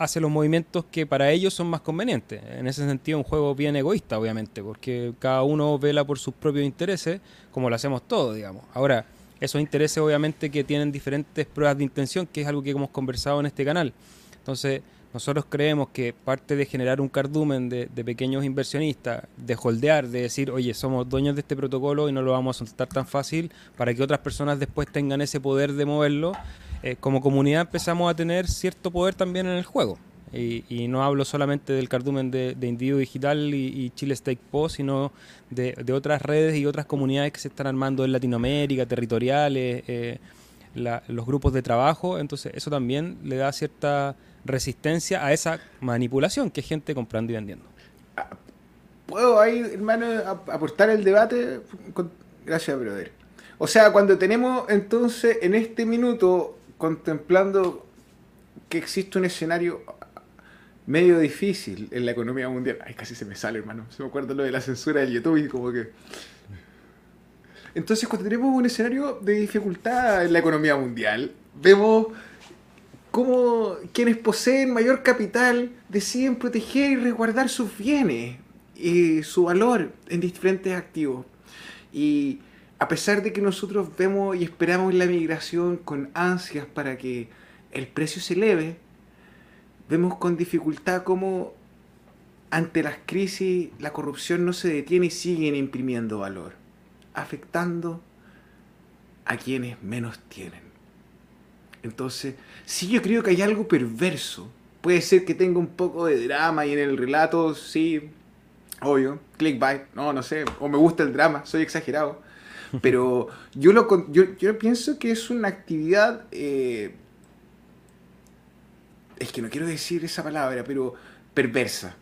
hace los movimientos que para ellos son más convenientes. En ese sentido, un juego bien egoísta, obviamente, porque cada uno vela por sus propios intereses, como lo hacemos todos, digamos. Ahora, esos intereses obviamente que tienen diferentes pruebas de intención, que es algo que hemos conversado en este canal. Entonces, nosotros creemos que parte de generar un cardumen de, pequeños inversionistas, de holdear, de decir, oye, somos dueños de este protocolo y no lo vamos a soltar tan fácil para que otras personas después tengan ese poder de moverlo, eh, como comunidad empezamos a tener cierto poder también en el juego. Y, no hablo solamente del cardumen de, de Individuo Digital y, Chile Stake Post, sino de, otras redes y otras comunidades que se están armando en Latinoamérica, territoriales, eh, los grupos de trabajo. Entonces, eso también le da cierta resistencia a esa manipulación que es gente comprando y vendiendo. Ah, ¿Puedo ahí, hermano, aportar el debate? Gracias, brother. O sea, cuando tenemos entonces en este minuto contemplando que existe un escenario medio difícil en la economía mundial. Ay, casi se me sale, hermano. Se me acuerda lo de la censura del YouTube y como que... Entonces, cuando tenemos un escenario de dificultad en la economía mundial, vemos cómo quienes poseen mayor capital deciden proteger y resguardar sus bienes y su valor en diferentes activos. Y a pesar de que nosotros vemos y esperamos la migración con ansias para que el precio se eleve, vemos con dificultad cómo ante las crisis la corrupción no se detiene y siguen imprimiendo valor, afectando a quienes menos tienen. Entonces, sí yo creo que hay algo perverso. Puede ser que tenga un poco de drama y en el relato, sí, obvio, clickbait, no, no sé, o me gusta el drama, soy exagerado pero yo, lo, yo, yo pienso que es una actividad... Eh, es que no quiero decir esa palabra, pero perversa.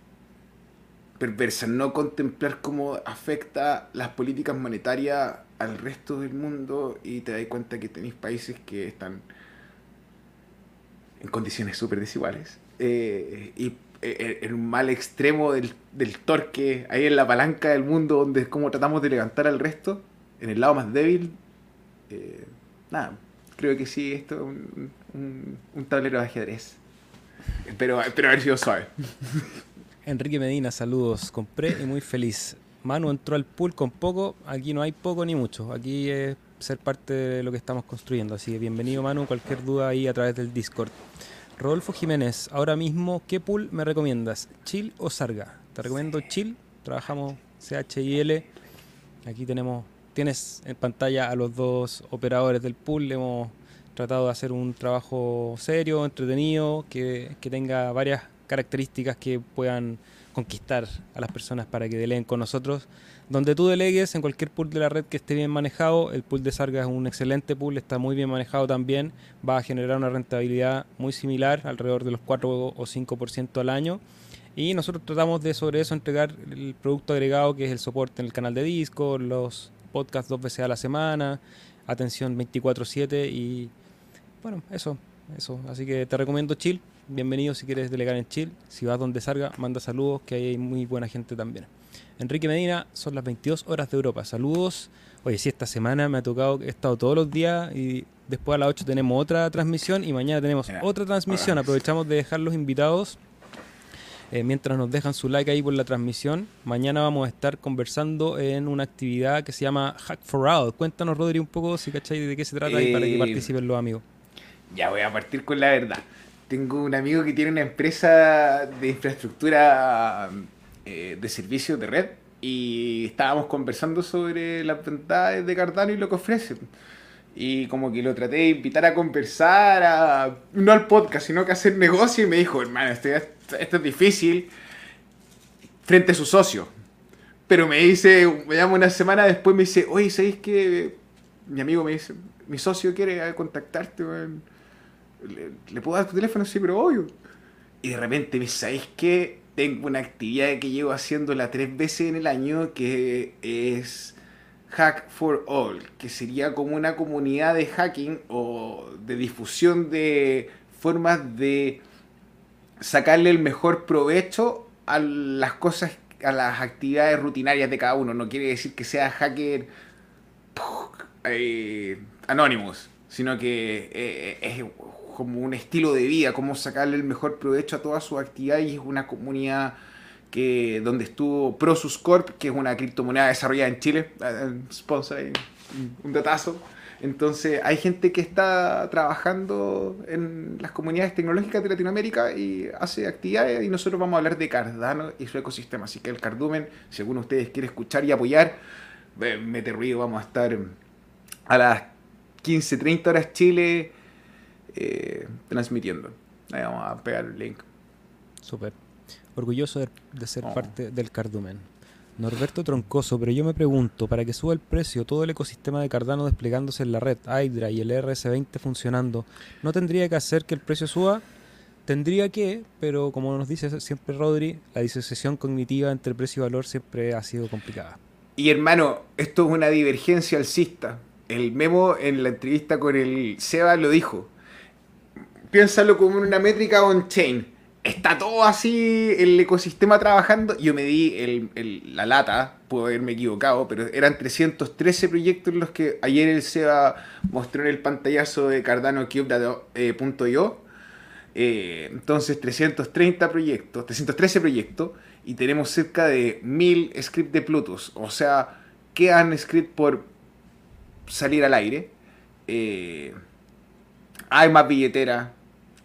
Perversa, no contemplar cómo afecta las políticas monetarias al resto del mundo y te das cuenta que tenéis países que están en condiciones súper desiguales. Eh, y eh, en un mal extremo del, del torque, ahí en la palanca del mundo donde es como tratamos de levantar al resto en el lado más débil, eh, nada, creo que sí, esto es un, un, tablero de ajedrez. Pero, pero haber sido suave. *laughs* Enrique Medina, saludos. Compré y muy feliz. Manu entró al pool con poco. Aquí no hay poco ni mucho. Aquí es ser parte de lo que estamos construyendo. Así que bienvenido, Manu. Cualquier duda ahí a través del Discord. Rodolfo Jiménez, ahora mismo, ¿qué pool me recomiendas? ¿Chill o Sarga? Te recomiendo Chill. Trabajamos CHIL. Aquí tenemos tienes en pantalla a los dos operadores del pool. Hemos tratado de hacer un trabajo serio, entretenido, que, tenga varias características que puedan conquistar a las personas para que deleguen con nosotros. Donde tú delegues en cualquier pool de la red que esté bien manejado, el pool de Sarga es un excelente pool, está muy bien manejado también, va a generar una rentabilidad muy similar, alrededor de los 4 o 5% al año. Y nosotros tratamos de sobre eso entregar el producto agregado que es el soporte en el canal de disco, los podcast dos veces a la semana, atención 24/7 y bueno, eso, eso. Así que te recomiendo Chill. Bienvenido si quieres delegar en Chill. Si vas donde salga, manda saludos, que hay muy buena gente también. Enrique Medina, son las 22 horas de Europa. Saludos. Oye, sí, esta semana me ha tocado, he estado todos los días y después a las 8 tenemos otra transmisión y mañana tenemos otra transmisión. Aprovechamos de dejar los invitados Eh, mientras nos dejan su like ahí por la transmisión, mañana vamos a estar conversando en una actividad que se llama Hack for All. Cuéntanos, Rodri, un poco si cachai de qué se trata y para que Eh, participen los amigos. Ya voy a partir con la verdad. Tengo un amigo que tiene una empresa de infraestructura eh, de servicios de red y estábamos conversando sobre las ventajas de Cardano y lo que ofrece. Y como que lo traté de invitar a conversar, a, no al podcast, sino que a hacer negocio y me dijo, hermano, esto, esto es difícil frente a su socio. Pero me dice, me llama una semana después, me dice, oye, ¿sabéis que mi amigo me dice, mi socio quiere contactarte? ¿Le, le puedo dar tu teléfono? Sí, pero obvio. Y de repente me dice, ¿sabéis que tengo una actividad que llevo haciéndola tres veces en el año que es Hack for All, que sería como una comunidad de hacking o de difusión de formas de sacarle el mejor provecho a las cosas, a las actividades rutinarias de cada uno. No quiere decir que sea hacker eh, Anonymous, sino que eh, es como un estilo de vida, cómo sacarle el mejor provecho a toda su actividad y es una comunidad que donde estuvo Prosus Corp, que es una criptomoneda desarrollada en Chile, eh, sponsor ahí, un datazo. Entonces hay gente que está trabajando en las comunidades tecnológicas de Latinoamérica y hace actividades y nosotros vamos a hablar de Cardano y su ecosistema. Así que el Cardumen, si alguno de ustedes quiere escuchar y apoyar, mete ruido, vamos a estar a las 15.30 horas Chile eh, transmitiendo. Ahí vamos a pegar el link. Súper. Orgulloso de, de ser Oh. parte del Cardumen. Norberto Troncoso, pero yo me pregunto, para que suba el precio, todo el ecosistema de Cardano desplegándose en la red, Hydra y el RS20 funcionando, ¿no tendría que hacer que el precio suba? Tendría que, pero como nos dice siempre Rodri, la disociación cognitiva entre precio y valor siempre ha sido complicada. Y hermano, esto es una divergencia alcista. El Memo en la entrevista con el Seba lo dijo. Piénsalo como una métrica on-chain. Está todo así, el ecosistema trabajando. Yo me di el- la lata, puedo haberme equivocado, pero eran 313 proyectos los que ayer el Seba mostró en el pantallazo de CardanoCube.io. Eh, entonces 330 proyectos, 313 proyectos y tenemos cerca de 1000 scripts de Plutus. O sea, quedan scripts por salir al aire. Eh, hay más billetera,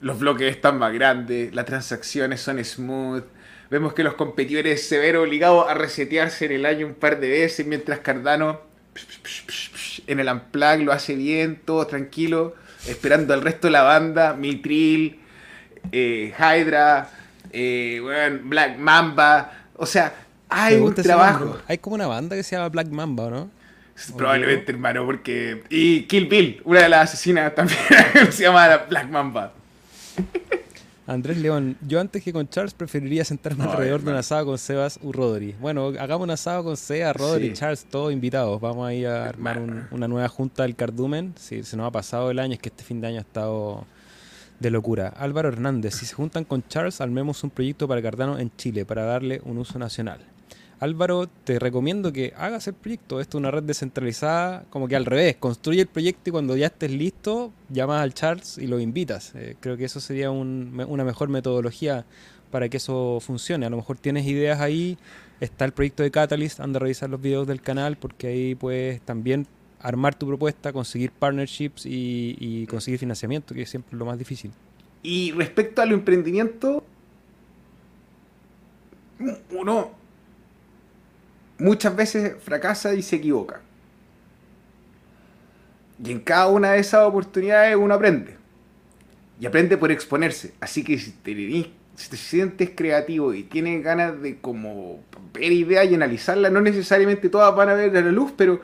los bloques están más grandes, las transacciones son smooth. Vemos que los competidores se ven obligados a resetearse en el año un par de veces, mientras Cardano en el Unplug lo hace bien, todo tranquilo, esperando al resto de la banda, Mitril, eh, Hydra, eh, bueno, Black Mamba. O sea, hay ¿Te un trabajo. Hay como una banda que se llama Black Mamba, ¿o ¿no? Probablemente, hermano, porque. Y Kill Bill, una de las asesinas también *laughs* se llama Black Mamba. Andrés León, yo antes que con Charles preferiría sentarme Ay, alrededor de un asado con Sebas u Rodri. Bueno, hagamos un asado con Sebas, Rodri, Sí. Charles, todos invitados. Vamos a ir a armar un- una nueva junta del Cardumen. Si se nos ha pasado el año, es que este fin de año ha estado de locura. Álvaro Hernández, si se juntan con Charles, armemos un proyecto para Cardano en Chile para darle un uso nacional. Álvaro, te recomiendo que hagas el proyecto. Esto es una red descentralizada, como que al revés. Construye el proyecto y cuando ya estés listo, llamas al Charles y lo invitas. Eh, creo que eso sería un- una mejor metodología para que eso funcione. A lo mejor tienes ideas ahí. Está el proyecto de Catalyst, anda a revisar los videos del canal porque ahí puedes también armar tu propuesta, conseguir partnerships y, y conseguir financiamiento, que es siempre lo más difícil. Y respecto a los emprendimientos, uno muchas veces fracasa y se equivoca. Y en cada una de esas oportunidades uno aprende. Y aprende por exponerse. Así que si te, si te sientes creativo y tienes ganas de como ver ideas y analizarlas, no necesariamente todas van a ver a la luz, pero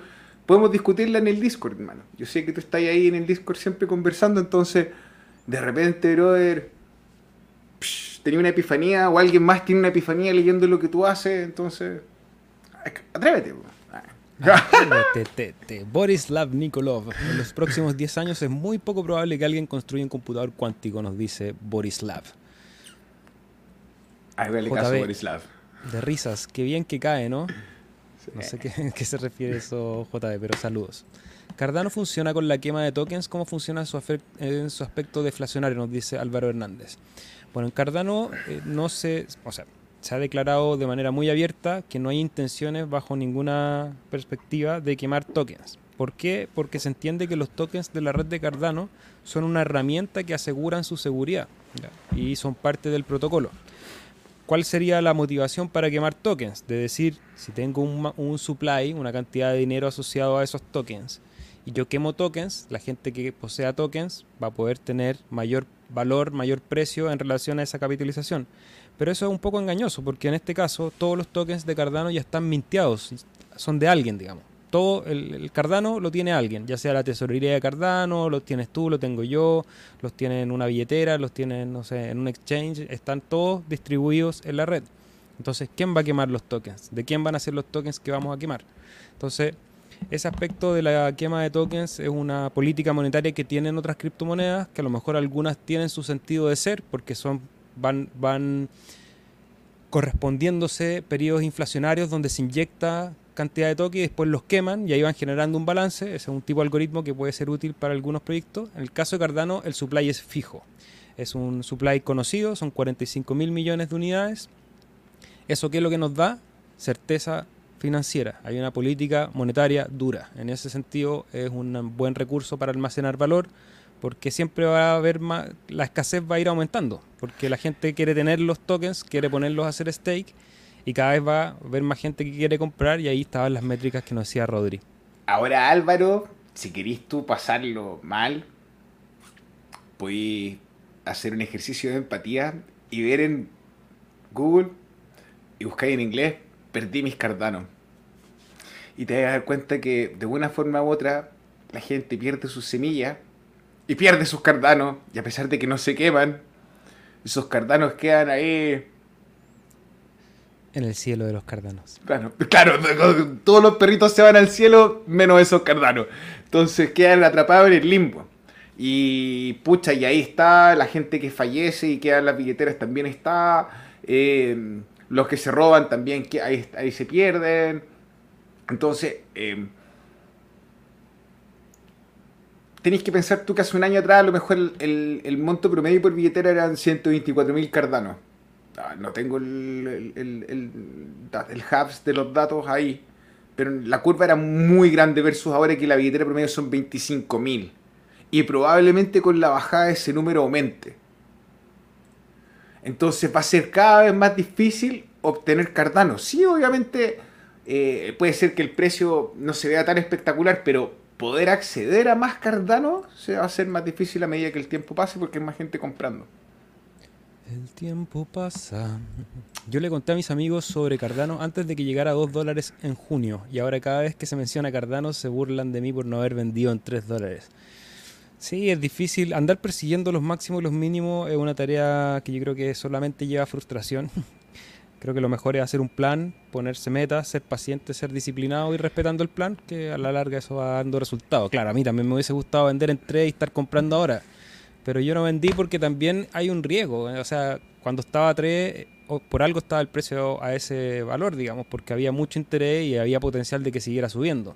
podemos discutirla en el Discord, hermano. Yo sé que tú estás ahí en el Discord siempre conversando, entonces de repente, brother, psh, tenía una epifanía o alguien más tiene una epifanía leyendo lo que tú haces, entonces atrévete. Ah. Te- te- Borislav Nikolov. En los próximos 10 años es muy poco probable que alguien construya un computador cuántico, nos dice Borislav. Ay, vale caso. Borislav. De risas, qué bien que cae, ¿no? No sé qué, *laughs* qué se refiere eso, JB, pero saludos. Cardano funciona con la quema de tokens, ¿cómo funciona su, en su aspecto deflacionario? Nos dice Álvaro Hernández. Bueno, en Cardano eh, no se, o sea, se ha declarado de manera muy abierta que no hay intenciones bajo ninguna perspectiva de quemar tokens. ¿Por qué? Porque se entiende que los tokens de la red de Cardano son una herramienta que aseguran su seguridad y son parte del protocolo. ¿Cuál sería la motivación para quemar tokens? De decir, si tengo un, un supply, una cantidad de dinero asociado a esos tokens, y yo quemo tokens, la gente que posea tokens va a poder tener mayor valor, mayor precio en relación a esa capitalización. Pero eso es un poco engañoso, porque en este caso todos los tokens de Cardano ya están minteados, son de alguien, digamos. Todo el, Cardano lo tiene alguien, ya sea la tesorería de Cardano, los tienes tú, lo tengo yo, los tiene en una billetera, los tiene, no sé, en un exchange, están todos distribuidos en la red. Entonces, ¿quién va a quemar los tokens? ¿De quién van a ser los tokens que vamos a quemar? Entonces, ese aspecto de la quema de tokens es una política monetaria que tienen otras criptomonedas, que a lo mejor algunas tienen su sentido de ser porque son van, correspondiéndose periodos inflacionarios donde se inyecta cantidad de tokens y después los queman y ahí van generando un balance. Ese es un tipo de algoritmo que puede ser útil para algunos proyectos. En el caso de Cardano, el supply es fijo. Es un supply conocido, son 45 mil millones de unidades. ¿Eso qué es lo que nos da? Certeza financiera, hay una política monetaria dura. En ese sentido es un buen recurso para almacenar valor porque siempre va a haber más, la escasez va a ir aumentando, porque la gente quiere tener los tokens, quiere ponerlos a hacer stake y cada vez va a haber más gente que quiere comprar y ahí estaban las métricas que nos decía Rodri. Ahora Álvaro, si querís tú pasarlo mal, puedes hacer un ejercicio de empatía y ver en Google y buscar en inglés perdí mis cardanos. Y te vas a dar cuenta que de una forma u otra la gente pierde sus semillas y pierde sus cardanos. Y a pesar de que no se queman, esos cardanos quedan ahí. En el cielo de los cardanos. Claro, *laughs* claro, todos los perritos se van al cielo menos esos cardanos. Entonces quedan atrapados en el limbo. Y pucha, y ahí está la gente que fallece y quedan las billeteras también está. Eh, los que se roban también, que ahí, ahí se pierden. Entonces, eh, tenéis que pensar tú que hace un año atrás a lo mejor el, monto promedio por billetera eran 124 mil cardanos. Ah, no tengo el, el, hubs de los datos ahí, pero la curva era muy grande versus ahora que la billetera promedio son 25 mil. Y probablemente con la bajada ese número aumente. Entonces va a ser cada vez más difícil obtener Cardano. Sí, obviamente eh, puede ser que el precio no se vea tan espectacular, pero poder acceder a más Cardano se va a hacer más difícil a medida que el tiempo pase porque hay más gente comprando. El tiempo pasa. Yo le conté a mis amigos sobre Cardano antes de que llegara a 2 dólares en junio y ahora cada vez que se menciona Cardano se burlan de mí por no haber vendido en 3 dólares. Sí, es difícil. Andar persiguiendo los máximos y los mínimos es una tarea que yo creo que solamente lleva frustración. *laughs* creo que lo mejor es hacer un plan, ponerse metas, ser paciente, ser disciplinado y respetando el plan, que a la larga eso va dando resultados. Claro, a mí también me hubiese gustado vender en tres y estar comprando ahora. Pero yo no vendí porque también hay un riesgo. O sea, cuando estaba a 3, por algo estaba el precio a ese valor, digamos, porque había mucho interés y había potencial de que siguiera subiendo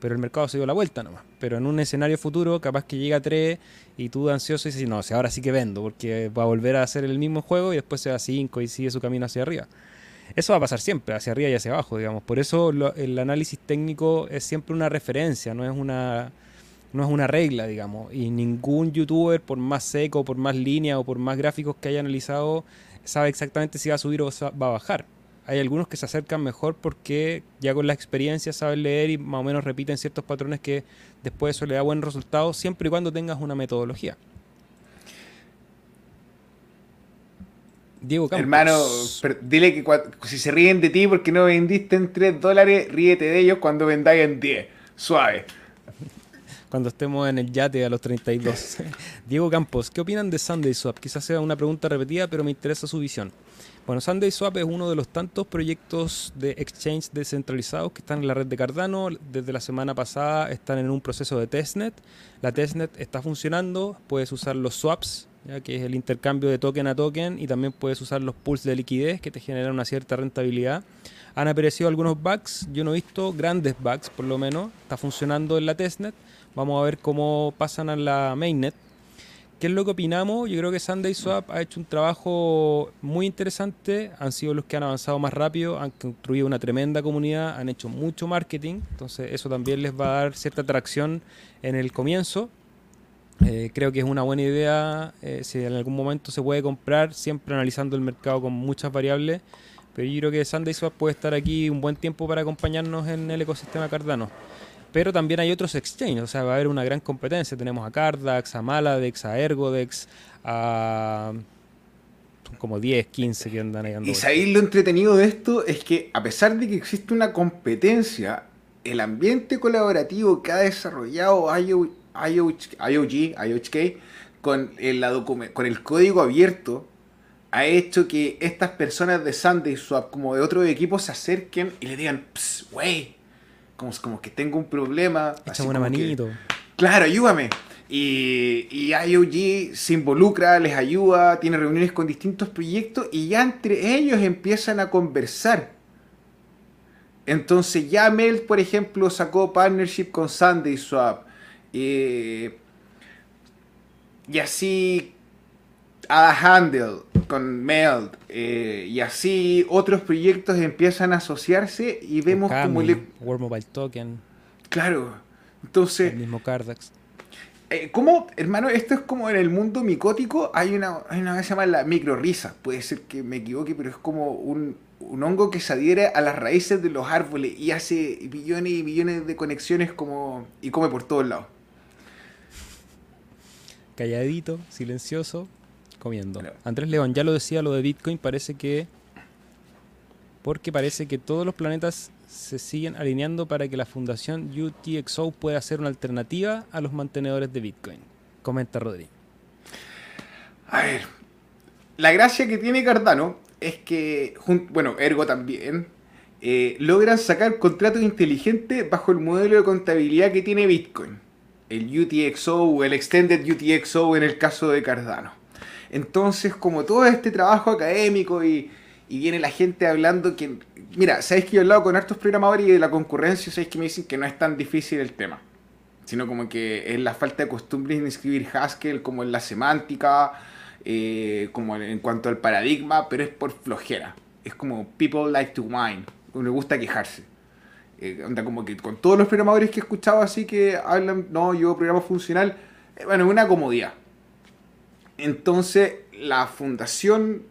pero el mercado se dio la vuelta nomás. Pero en un escenario futuro, capaz que llega a 3 y tú ansioso y dices, no, si ahora sí que vendo, porque va a volver a hacer el mismo juego y después se va a 5 y sigue su camino hacia arriba. Eso va a pasar siempre, hacia arriba y hacia abajo, digamos. Por eso el análisis técnico es siempre una referencia, no es una, no es una regla, digamos. Y ningún youtuber, por más seco, por más línea o por más gráficos que haya analizado, sabe exactamente si va a subir o va a bajar hay algunos que se acercan mejor porque ya con la experiencia saben leer y más o menos repiten ciertos patrones que después eso le da buen resultado, siempre y cuando tengas una metodología. Diego Campos. Hermano, dile que si se ríen de ti porque no vendiste en 3 dólares, ríete de ellos cuando vendáis en 10. Suave. Cuando estemos en el yate a los 32. *laughs* Diego Campos, ¿qué opinan de Sunday Swap? Quizás sea una pregunta repetida, pero me interesa su visión. Bueno, SundaySwap es uno de los tantos proyectos de exchange descentralizados que están en la red de Cardano. Desde la semana pasada están en un proceso de testnet. La testnet está funcionando, puedes usar los swaps ya que es el intercambio de token a token y también puedes usar los pools de liquidez que te generan una cierta rentabilidad. Han aparecido algunos bugs, yo no he visto grandes bugs por lo menos, está funcionando en la testnet, vamos a ver cómo pasan a la mainnet. ¿Qué es lo que opinamos? Yo creo que Sunday Swap ha hecho un trabajo muy interesante, han sido los que han avanzado más rápido, han construido una tremenda comunidad, han hecho mucho marketing, entonces eso también les va a dar cierta atracción en el comienzo. Eh, creo que es una buena idea eh, si en algún momento se puede comprar, siempre analizando el mercado con muchas variables. Pero yo creo que Sunday Swap puede estar aquí un buen tiempo para acompañarnos en el ecosistema Cardano. Pero también hay otros exchanges, o sea, va a haber una gran competencia. Tenemos a Cardax, a Maladex, a Ergodex, a como 10, 15 que andan ahí Y sabéis lo entretenido de esto es que a pesar de que existe una competencia, el ambiente colaborativo que ha desarrollado IoG, IOHK con el, con el código abierto ha hecho que estas personas de Sunday Swap como de otros equipos se acerquen y le digan, wey, como, como que tengo un problema. Échame una manito. claro, ayúdame. Y, y IOG se involucra, les ayuda, tiene reuniones con distintos proyectos y ya entre ellos empiezan a conversar. Entonces ya Mel, por ejemplo, sacó partnership con Sunday Swap. Eh, y así Ada Handle con Meld eh, y así otros proyectos empiezan a asociarse y vemos como le... World Mobile Token. Claro. Entonces... El mismo Cardax. Eh, ¿Cómo, hermano? Esto es como en el mundo micótico, hay una, hay una que se llama la microrisa. Puede ser que me equivoque, pero es como un, un hongo que se adhiere a las raíces de los árboles y hace billones y billones de conexiones como y come por todos lados. Calladito, silencioso, comiendo. Andrés León ya lo decía, lo de Bitcoin parece que... Porque parece que todos los planetas se siguen alineando para que la fundación UTXO pueda ser una alternativa a los mantenedores de Bitcoin. Comenta Rodri. A ver, la gracia que tiene Cardano es que, bueno, Ergo también, eh, logran sacar contratos inteligentes bajo el modelo de contabilidad que tiene Bitcoin. El UTXO o el Extended UTXO en el caso de Cardano. Entonces, como todo este trabajo académico y, viene la gente hablando que... Mira, sabéis que yo he hablado con hartos programadores y de la concurrencia, sabéis que me dicen que no es tan difícil el tema. Sino como que es la falta de costumbre en escribir Haskell, como en la semántica, eh, como en cuanto al paradigma, pero es por flojera. Es como people like to whine, le gusta quejarse. Eh, como que con todos los programadores que he escuchado así que hablan, no, yo programa funcional, eh, bueno, es una comodidad. Entonces, la fundación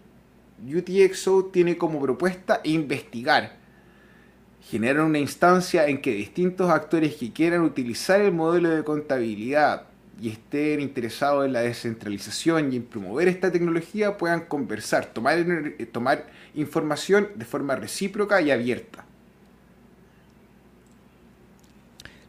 UTXO tiene como propuesta investigar, generar una instancia en que distintos actores que quieran utilizar el modelo de contabilidad y estén interesados en la descentralización y en promover esta tecnología puedan conversar, tomar, tomar información de forma recíproca y abierta.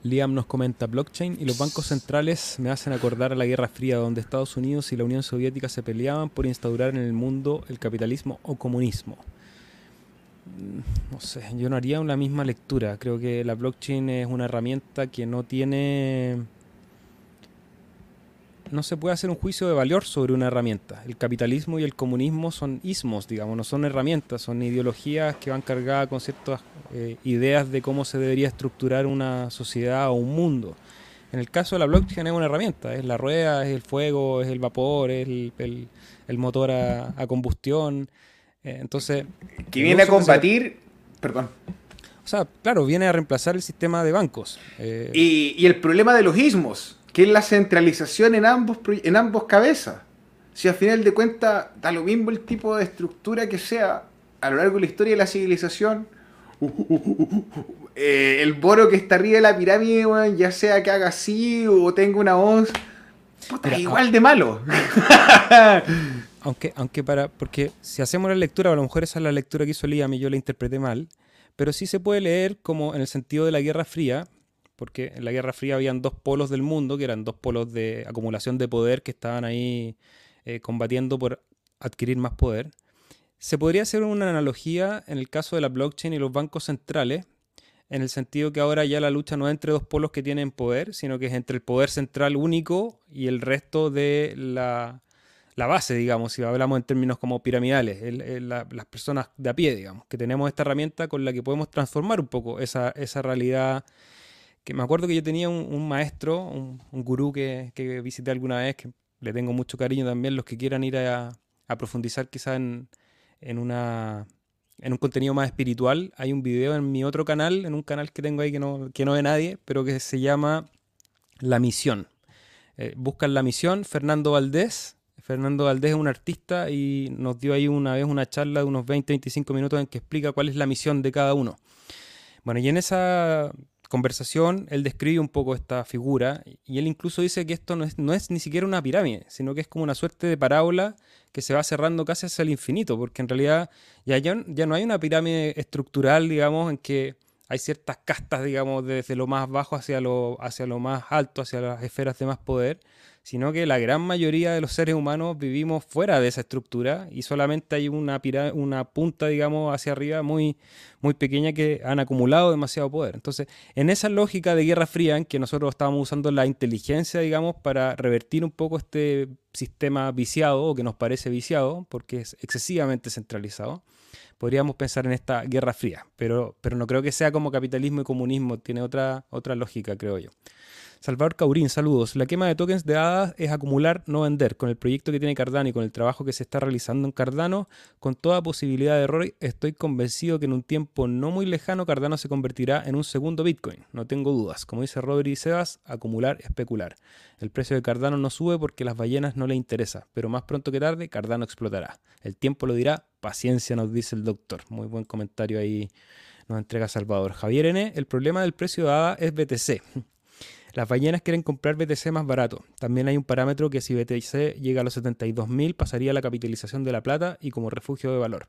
Liam nos comenta, blockchain y los bancos centrales me hacen acordar a la Guerra Fría, donde Estados Unidos y la Unión Soviética se peleaban por instaurar en el mundo el capitalismo o comunismo. Mm, no sé, yo no haría una misma lectura. Creo que la blockchain es una herramienta que no tiene no se puede hacer un juicio de valor sobre una herramienta. El capitalismo y el comunismo son ismos, digamos, no son herramientas, son ideologías que van cargadas con ciertas eh, ideas de cómo se debería estructurar una sociedad o un mundo. En el caso de la blockchain es una herramienta, es la rueda, es el fuego, es el vapor, es el, motor a, combustión. Eh, entonces... Que viene a combatir... Perdón. O sea, claro, viene a reemplazar el sistema de bancos. Eh, y, y el problema de los ismos que es la centralización en ambos, en ambos cabezas. Si al final de cuentas da lo mismo el tipo de estructura que sea a lo largo de la historia de la civilización, eh, el boro que está arriba de la pirámide, ya sea que haga así o tenga una voz, es igual de malo. *laughs* aunque, aunque para, porque si hacemos la lectura, a lo mejor esa es la lectura que hizo Liam y yo la interpreté mal, pero sí se puede leer como en el sentido de la Guerra Fría, porque en la Guerra Fría habían dos polos del mundo, que eran dos polos de acumulación de poder que estaban ahí eh, combatiendo por adquirir más poder. Se podría hacer una analogía en el caso de la blockchain y los bancos centrales, en el sentido que ahora ya la lucha no es entre dos polos que tienen poder, sino que es entre el poder central único y el resto de la, base, digamos, si hablamos en términos como piramidales, las personas de a pie, digamos, que tenemos esta herramienta con la que podemos transformar un poco esa, realidad. Que me acuerdo que yo tenía un, maestro, un, gurú que, visité alguna vez, que le tengo mucho cariño también, los que quieran ir a, profundizar quizá en, en, una, en un contenido más espiritual. Hay un video en mi otro canal, en un canal que tengo ahí que no, que no ve nadie, pero que se llama La Misión. Eh, buscan La Misión, Fernando Valdés, Fernando Valdés es un artista y nos dio ahí una vez una charla de unos 20-25 minutos en que explica cuál es la misión de cada uno. Bueno, y en esa conversación él describe un poco esta figura y él incluso dice que esto no es, no es ni siquiera una pirámide, sino que es como una suerte de parábola que se va cerrando casi hacia el infinito, porque en realidad ya, ya, ya no hay una pirámide estructural, digamos, en que hay ciertas castas, digamos, desde lo más bajo hacia lo, hacia lo más alto, hacia las esferas de más poder, sino que la gran mayoría de los seres humanos vivimos fuera de esa estructura y solamente hay una, una punta, digamos, hacia arriba muy, muy pequeña que han acumulado demasiado poder. Entonces, en esa lógica de Guerra Fría, en que nosotros estábamos usando la inteligencia, digamos, para revertir un poco este sistema viciado o que nos parece viciado, porque es excesivamente centralizado, podríamos pensar en esta Guerra Fría, pero, pero no creo que sea como capitalismo y comunismo, tiene otra, otra lógica, creo yo. Salvador Caurín, saludos. La quema de tokens de hadas es acumular, no vender. Con el proyecto que tiene Cardano y con el trabajo que se está realizando en Cardano, con toda posibilidad de error, estoy convencido que en un tiempo no muy lejano Cardano se convertirá en un segundo Bitcoin. No tengo dudas. Como dice Robert y Sebas, acumular, especular. El precio de Cardano no sube porque las ballenas no le interesa, pero más pronto que tarde Cardano explotará. El tiempo lo dirá. Paciencia, nos dice el doctor. Muy buen comentario ahí nos entrega Salvador. Javier N., el problema del precio de ADA es BTC. Las ballenas quieren comprar BTC más barato. También hay un parámetro que si BTC llega a los 72.000 pasaría a la capitalización de la plata y como refugio de valor.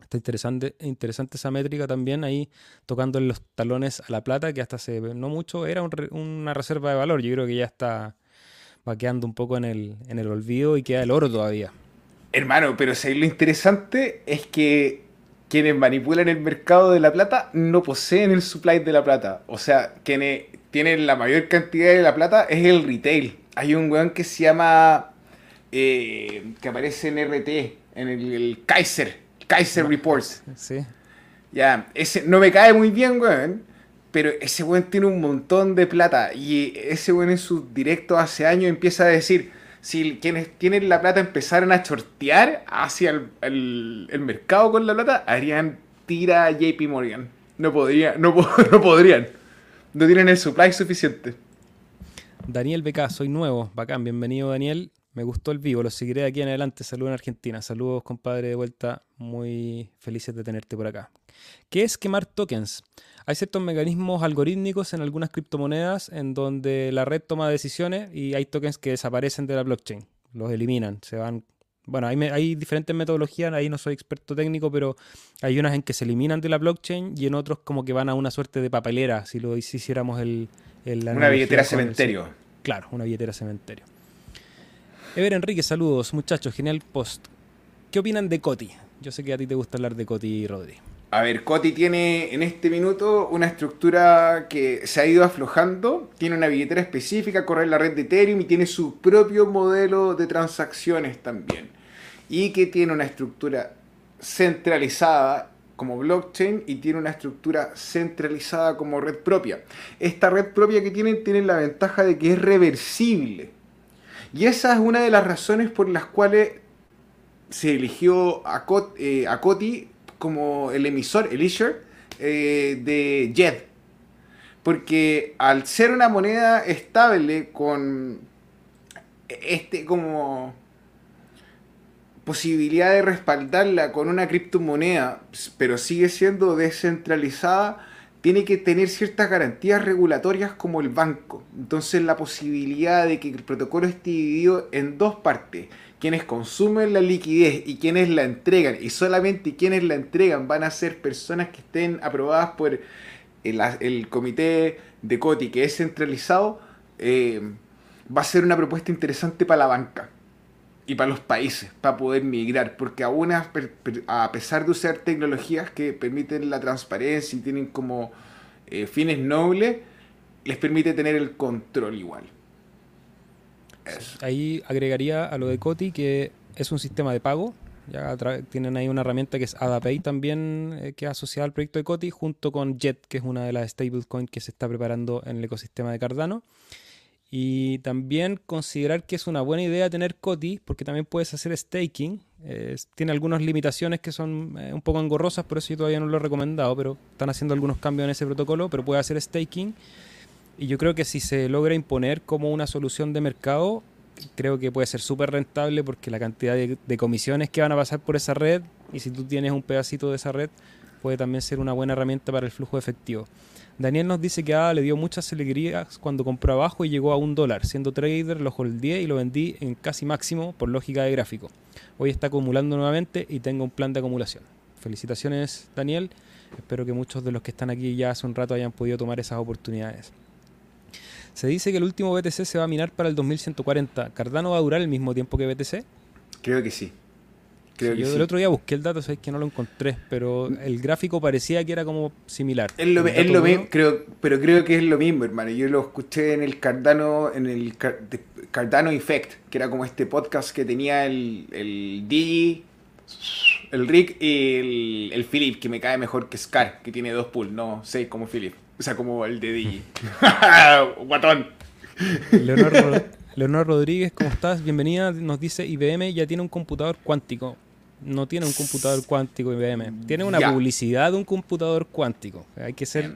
Está interesante, interesante esa métrica también ahí tocando los talones a la plata que hasta hace no mucho era una reserva de valor. Yo creo que ya está vaqueando un poco en el, en el olvido y queda el oro todavía. Hermano, pero si lo interesante es que quienes manipulan el mercado de la plata no poseen el supply de la plata. O sea, quienes tiene la mayor cantidad de la plata es el retail. Hay un weón que se llama. Eh, que aparece en RT, en el, Kaiser, Kaiser Reports. Sí. Ya, ese no me cae muy bien, weón. Pero ese weón tiene un montón de plata. Y ese weón en su directo hace años empieza a decir: si quienes tienen la plata empezaran a chortear hacia el, mercado con la plata, harían tira a JP Morgan. No podría, no, *laughs* no podrían no tienen el supply suficiente. Daniel BK, soy nuevo, bacán, bienvenido Daniel. Me gustó el vivo, lo seguiré de aquí en adelante. Saludos en Argentina. Saludos, compadre, de vuelta. Muy felices de tenerte por acá. ¿Qué es quemar tokens? Hay ciertos mecanismos algorítmicos en algunas criptomonedas en donde la red toma decisiones y hay tokens que desaparecen de la blockchain. Los eliminan, se van bueno, hay, hay, diferentes metodologías, ahí no soy experto técnico, pero hay unas en que se eliminan de la blockchain y en otros como que van a una suerte de papelera, si lo hiciéramos el... una billetera cementerio. claro, una billetera cementerio. Ever Enrique, saludos, muchachos, genial post. ¿Qué opinan de Coti? Yo sé que a ti te gusta hablar de Coti, Rodri. A ver, Coti tiene en este minuto una estructura que se ha ido aflojando, tiene una billetera específica, corre en la red de Ethereum y tiene su propio modelo de transacciones también y que tiene una estructura centralizada como blockchain y tiene una estructura centralizada como red propia. Esta red propia que tienen tiene la ventaja de que es reversible. Y esa es una de las razones por las cuales se eligió a, eh, Coti como el emisor, el issuer eh, de JED. Porque al ser una moneda estable con este como posibilidad de respaldarla con una criptomoneda, pero sigue siendo descentralizada, tiene que tener ciertas garantías regulatorias como el banco. Entonces la posibilidad de que el protocolo esté dividido en dos partes, quienes consumen la liquidez y quienes la entregan, y solamente quienes la entregan van a ser personas que estén aprobadas por el, comité de COTI, que es centralizado, eh, va a ser una propuesta interesante para la banca y para los países, para poder migrar, porque aún a, pesar de usar tecnologías que permiten la transparencia y tienen como eh, fines nobles, les permite tener el control igual. Ahí agregaría a lo de Coti que es un sistema de pago. Ya tienen ahí una herramienta que es AdaPay también, eh, que es asociada al proyecto de Coti, junto con Jet, que es una de las stablecoins que se está preparando en el ecosistema de Cardano. Y también considerar que es una buena idea tener COTI, porque también puedes hacer staking. tiene algunas limitaciones que son eh, un poco engorrosas, por eso yo todavía no lo he recomendado, pero están haciendo algunos cambios en ese protocolo, pero puede hacer staking. Y yo creo que si se logra imponer como una solución de mercado, creo que puede ser súper rentable porque la cantidad de, de comisiones que van a pasar por esa red, y si tú tienes un pedacito de esa red, puede también ser una buena herramienta para el flujo efectivo. Daniel nos dice que ADA le dio muchas alegrías cuando compró abajo y llegó a un dólar. Siendo trader, lo holdeé y lo vendí en casi máximo por lógica de gráfico. Hoy está acumulando nuevamente y tengo un plan de acumulación. Felicitaciones, Daniel. Espero que muchos de los que están aquí ya hace un rato hayan podido tomar esas oportunidades. Se dice que el último BTC se va a minar para el 2140. ¿Cardano va a durar el mismo tiempo que BTC? Creo que sí yo el otro día busqué el dato, sabes que no lo encontré, pero el gráfico parecía que era como similar. Es lo, mismo, creo, pero creo que es lo mismo, hermano. Yo lo escuché en el Cardano, en el Cardano Effect, que era como este podcast que tenía el, el Digi, el Rick y el, el Philip, que me cae mejor que Scar, que tiene dos pools, no seis como Philip. O sea, como el de Digi. *laughs* *laughs* Guatón. Leonardo, *laughs* Leonor Rodríguez, ¿cómo estás? Bienvenida. Nos dice IBM ya tiene un computador cuántico. No tiene un computador cuántico IBM. Tiene una publicidad de un computador cuántico. Hay que ser.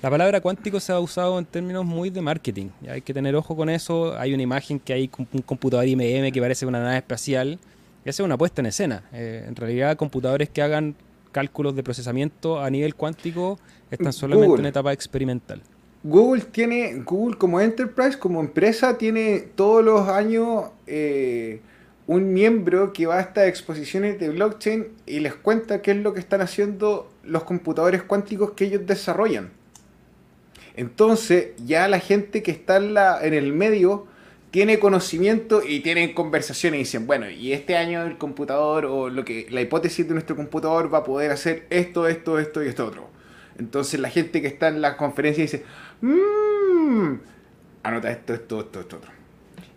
La palabra cuántico se ha usado en términos muy de marketing. Hay que tener ojo con eso. Hay una imagen que hay un computador IBM que parece una nave espacial. Y hace una puesta en escena. Eh, en realidad, computadores que hagan cálculos de procesamiento a nivel cuántico están solamente en etapa experimental. Google tiene, Google como enterprise, como empresa, tiene todos los años eh, un miembro que va a estas exposiciones de blockchain y les cuenta qué es lo que están haciendo los computadores cuánticos que ellos desarrollan. Entonces, ya la gente que está en, el medio tiene conocimiento y tienen conversaciones y dicen, bueno, y este año el computador o lo que la hipótesis de nuestro computador va a poder hacer esto, esto, esto y esto otro. Entonces la gente que está en la conferencia dice, mmm, anota esto, esto, esto, esto, otro.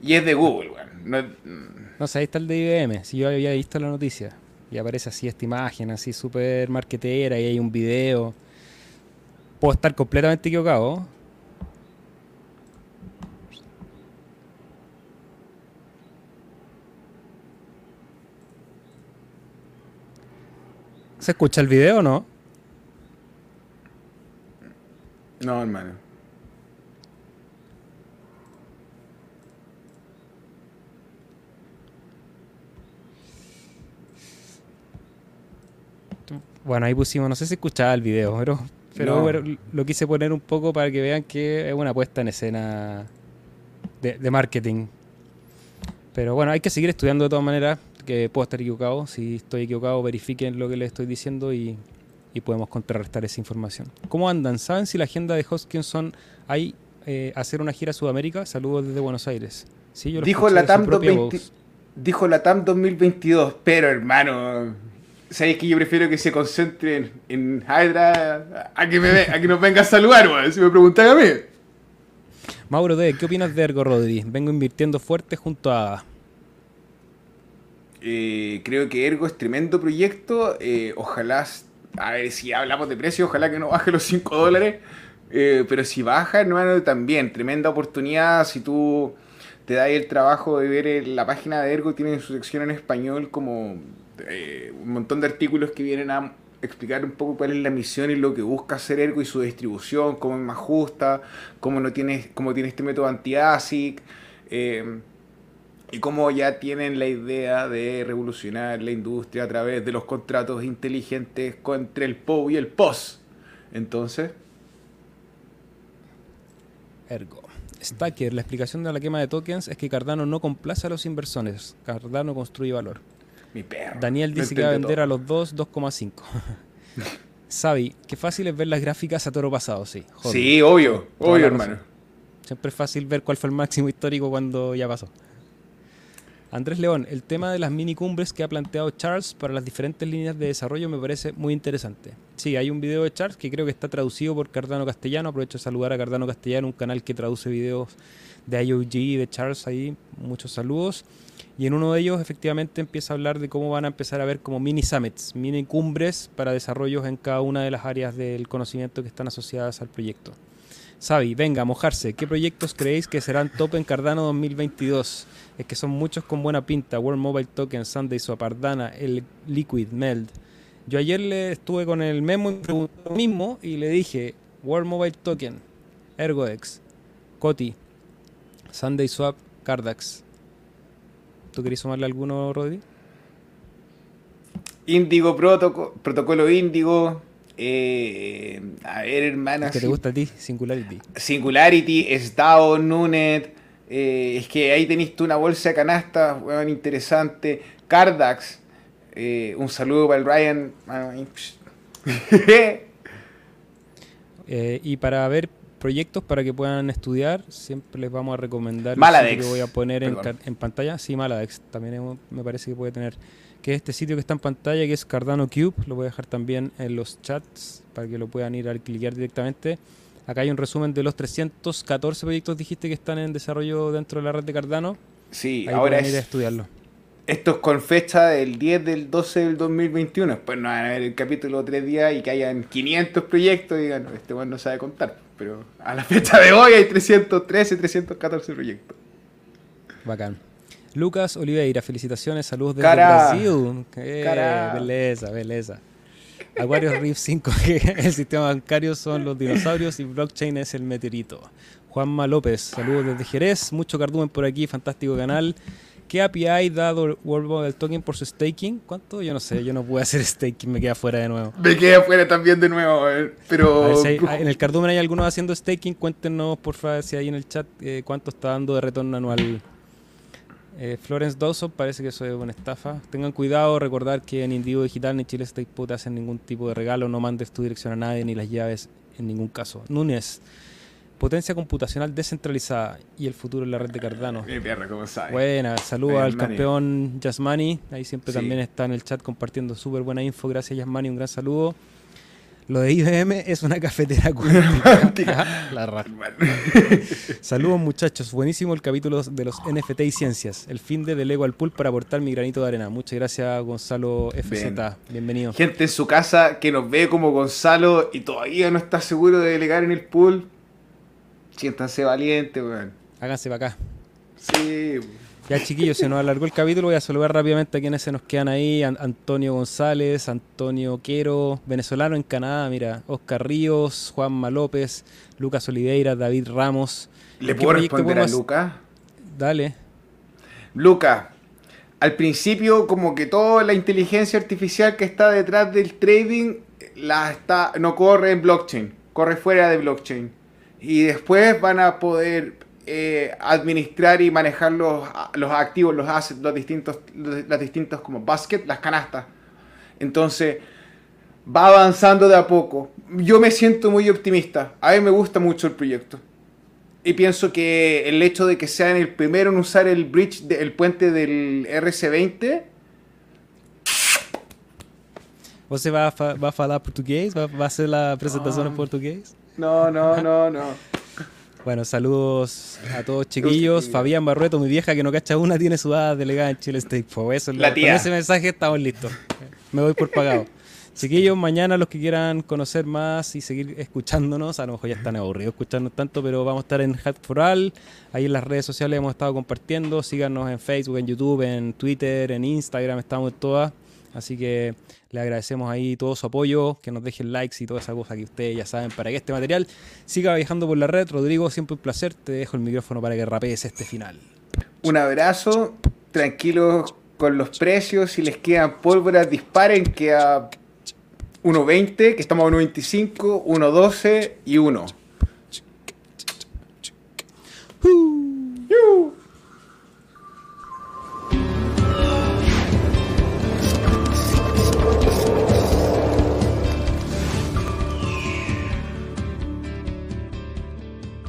Y es de Google, weón. No, no sé, ahí está el de IBM. Si yo había visto la noticia. Y aparece así esta imagen, así súper marquetera, y hay un video. Puedo estar completamente equivocado. ¿Se escucha el video o no? No, hermano. Bueno, ahí pusimos, no sé si escuchaba el video, pero, pero lo quise poner un poco para que vean que es una puesta en escena de, de, marketing. Pero bueno, hay que seguir estudiando de todas maneras, que puedo estar equivocado. Si estoy equivocado, verifiquen lo que les estoy diciendo y y podemos contrarrestar esa información. ¿Cómo andan? ¿Saben si la agenda de Hoskinson hay eh, hacer una gira a Sudamérica? Saludos desde Buenos Aires. Sí, yo dijo, la TAM dijo la TAM 2022, pero hermano, ¿sabéis que yo prefiero que se concentren en Hydra a que, me a que nos venga a saludar, si me preguntan a mí? Mauro D., ¿qué opinas de Ergo Rodri? Vengo invirtiendo fuerte junto a... Eh, creo que Ergo es tremendo proyecto. Eh, ojalá a ver, si hablamos de precio, ojalá que no baje los 5 dólares. Eh, pero si baja, hermano, también, tremenda oportunidad. Si tú te das el trabajo de ver la página de Ergo, tiene su sección en español como eh, un montón de artículos que vienen a explicar un poco cuál es la misión y lo que busca hacer Ergo y su distribución, cómo es más justa, cómo, no tiene, cómo tiene este método anti-ASIC. Eh, y cómo ya tienen la idea de revolucionar la industria a través de los contratos inteligentes entre el PO y el POS. Entonces... Ergo. Stacker, la explicación de la quema de tokens es que Cardano no complace a los inversores. Cardano construye valor. Mi perro. Daniel dice que va a vender a los dos 2,5. *laughs* Sabi, qué fácil es ver las gráficas a toro pasado, sí. Sí, obvio, obvio, hermano. Siempre es fácil ver cuál fue el máximo histórico cuando ya pasó. Andrés León, el tema de las mini cumbres que ha planteado Charles para las diferentes líneas de desarrollo me parece muy interesante. Sí, hay un video de Charles que creo que está traducido por Cardano Castellano. Aprovecho de saludar a Cardano Castellano, un canal que traduce videos de IOG y de Charles ahí. Muchos saludos. Y en uno de ellos efectivamente empieza a hablar de cómo van a empezar a ver como mini summits, mini cumbres para desarrollos en cada una de las áreas del conocimiento que están asociadas al proyecto. Sabi, venga, mojarse. ¿Qué proyectos creéis que serán top en Cardano 2022? Es que son muchos con buena pinta. World Mobile Token, Sunday Swap, Ardana, el Liquid, Meld. Yo ayer le estuve con el memo y lo mismo y le dije World Mobile Token, ErgoX, Coti, Sunday Swap, Cardax. ¿Tú querías sumarle alguno, Rodri? Indigo Protocolo Índigo, eh, a ver, hermano. ¿Qué te gusta a ti? Singularity. Singularity, SDAO, Nunet. Eh, es que ahí tenéis tú una bolsa de canasta, bueno, interesante. Cardax. Eh, un saludo para el Ryan. *laughs* y para ver proyectos para que puedan estudiar, siempre les vamos a recomendar Maladex. que voy a poner en, en, pantalla. Sí, Maladex también me parece que puede tener que es este sitio que está en pantalla, que es Cardano Cube. Lo voy a dejar también en los chats para que lo puedan ir a clicar directamente. Acá hay un resumen de los 314 proyectos, dijiste, que están en desarrollo dentro de la red de Cardano. Sí, ahora es... Ir a estudiarlo. Esto es con fecha del 10 del 12 del 2021. Después no van a ver el capítulo 3 días y que hayan 500 proyectos y digan, este bueno no sabe contar. Pero a la *laughs* fecha de hoy hay 313, 314 proyectos. Bacán. Lucas Oliveira, felicitaciones, saludos desde Brasil. Eh, belleza, belleza. Aquarius Reef 5G, *laughs* el sistema bancario son los dinosaurios y blockchain es el meteorito. Juanma López, saludos desde Jerez, mucho cardumen por aquí, fantástico canal. ¿Qué API dado World del Token por su staking? ¿Cuánto? Yo no sé, yo no puedo hacer staking, me queda fuera de nuevo. Me queda fuera también de nuevo, eh, pero... *laughs* en el cardumen hay algunos haciendo staking, cuéntenos por favor si hay en el chat eh, cuánto está dando de retorno anual eh, Florence Dawson parece que eso es una estafa. Tengan cuidado, recordar que en Indigo Digital ni Chile State Put hacen ningún tipo de regalo, no mandes tu dirección a nadie ni las llaves en ningún caso. Núñez, potencia computacional descentralizada y el futuro en la red de Cardano. Buena, saludos al campeón Jasmani, ahí siempre también está en el chat compartiendo súper buena info. Gracias Jasmani, un gran saludo. Lo de IBM es una cafetera *laughs* cuántica. *laughs* La *laughs* Saludos muchachos, buenísimo el capítulo de los NFT y ciencias. El fin de delego al pool para aportar mi granito de arena. Muchas gracias Gonzalo FZ, bienvenido. Gente en su casa que nos ve como Gonzalo y todavía no está seguro de delegar en el pool. Siéntanse valientes, weón. Háganse para acá. Sí. Ya chiquillos, se nos alargó el capítulo, voy a saludar rápidamente a quienes se nos quedan ahí. Antonio González, Antonio Quero, venezolano en Canadá, mira, Oscar Ríos, Juanma López, Lucas Oliveira, David Ramos. ¿Le puedo responder a Lucas? Dale. Lucas, al principio como que toda la inteligencia artificial que está detrás del trading la está, no corre en blockchain, corre fuera de blockchain. Y después van a poder eh, administrar y manejar los, los activos, los assets, los distintos, las distintos como basket, las canastas. Entonces, va avanzando de a poco. Yo me siento muy optimista. A mí me gusta mucho el proyecto. Y pienso que el hecho de que sean el primero en usar el bridge, el puente del RC20. ¿Você va a, va a hablar portugués? ¿Va, a hacer la presentación en portugués? No, no, no, no. Bueno, saludos a todos chiquillos. Fabián Barrueto, mi vieja que no cacha una, tiene su edad delegada en Chile State. Eso, la Con ese mensaje estamos listos. Me voy por pagado. Chiquillos, mañana los que quieran conocer más y seguir escuchándonos, a lo mejor ya están aburridos escuchándonos tanto, pero vamos a estar en Hat for All. Ahí en las redes sociales hemos estado compartiendo. Síganos en Facebook, en YouTube, en Twitter, en Instagram, estamos en todas. Así que le agradecemos ahí todo su apoyo, que nos dejen likes y toda esa cosa que ustedes ya saben para que este material siga viajando por la red. Rodrigo, siempre un placer. Te dejo el micrófono para que rapees este final. Un abrazo, tranquilos con los precios. Si les quedan pólvora, disparen que a 1.20, que estamos a 1.25, 1.12 y 1.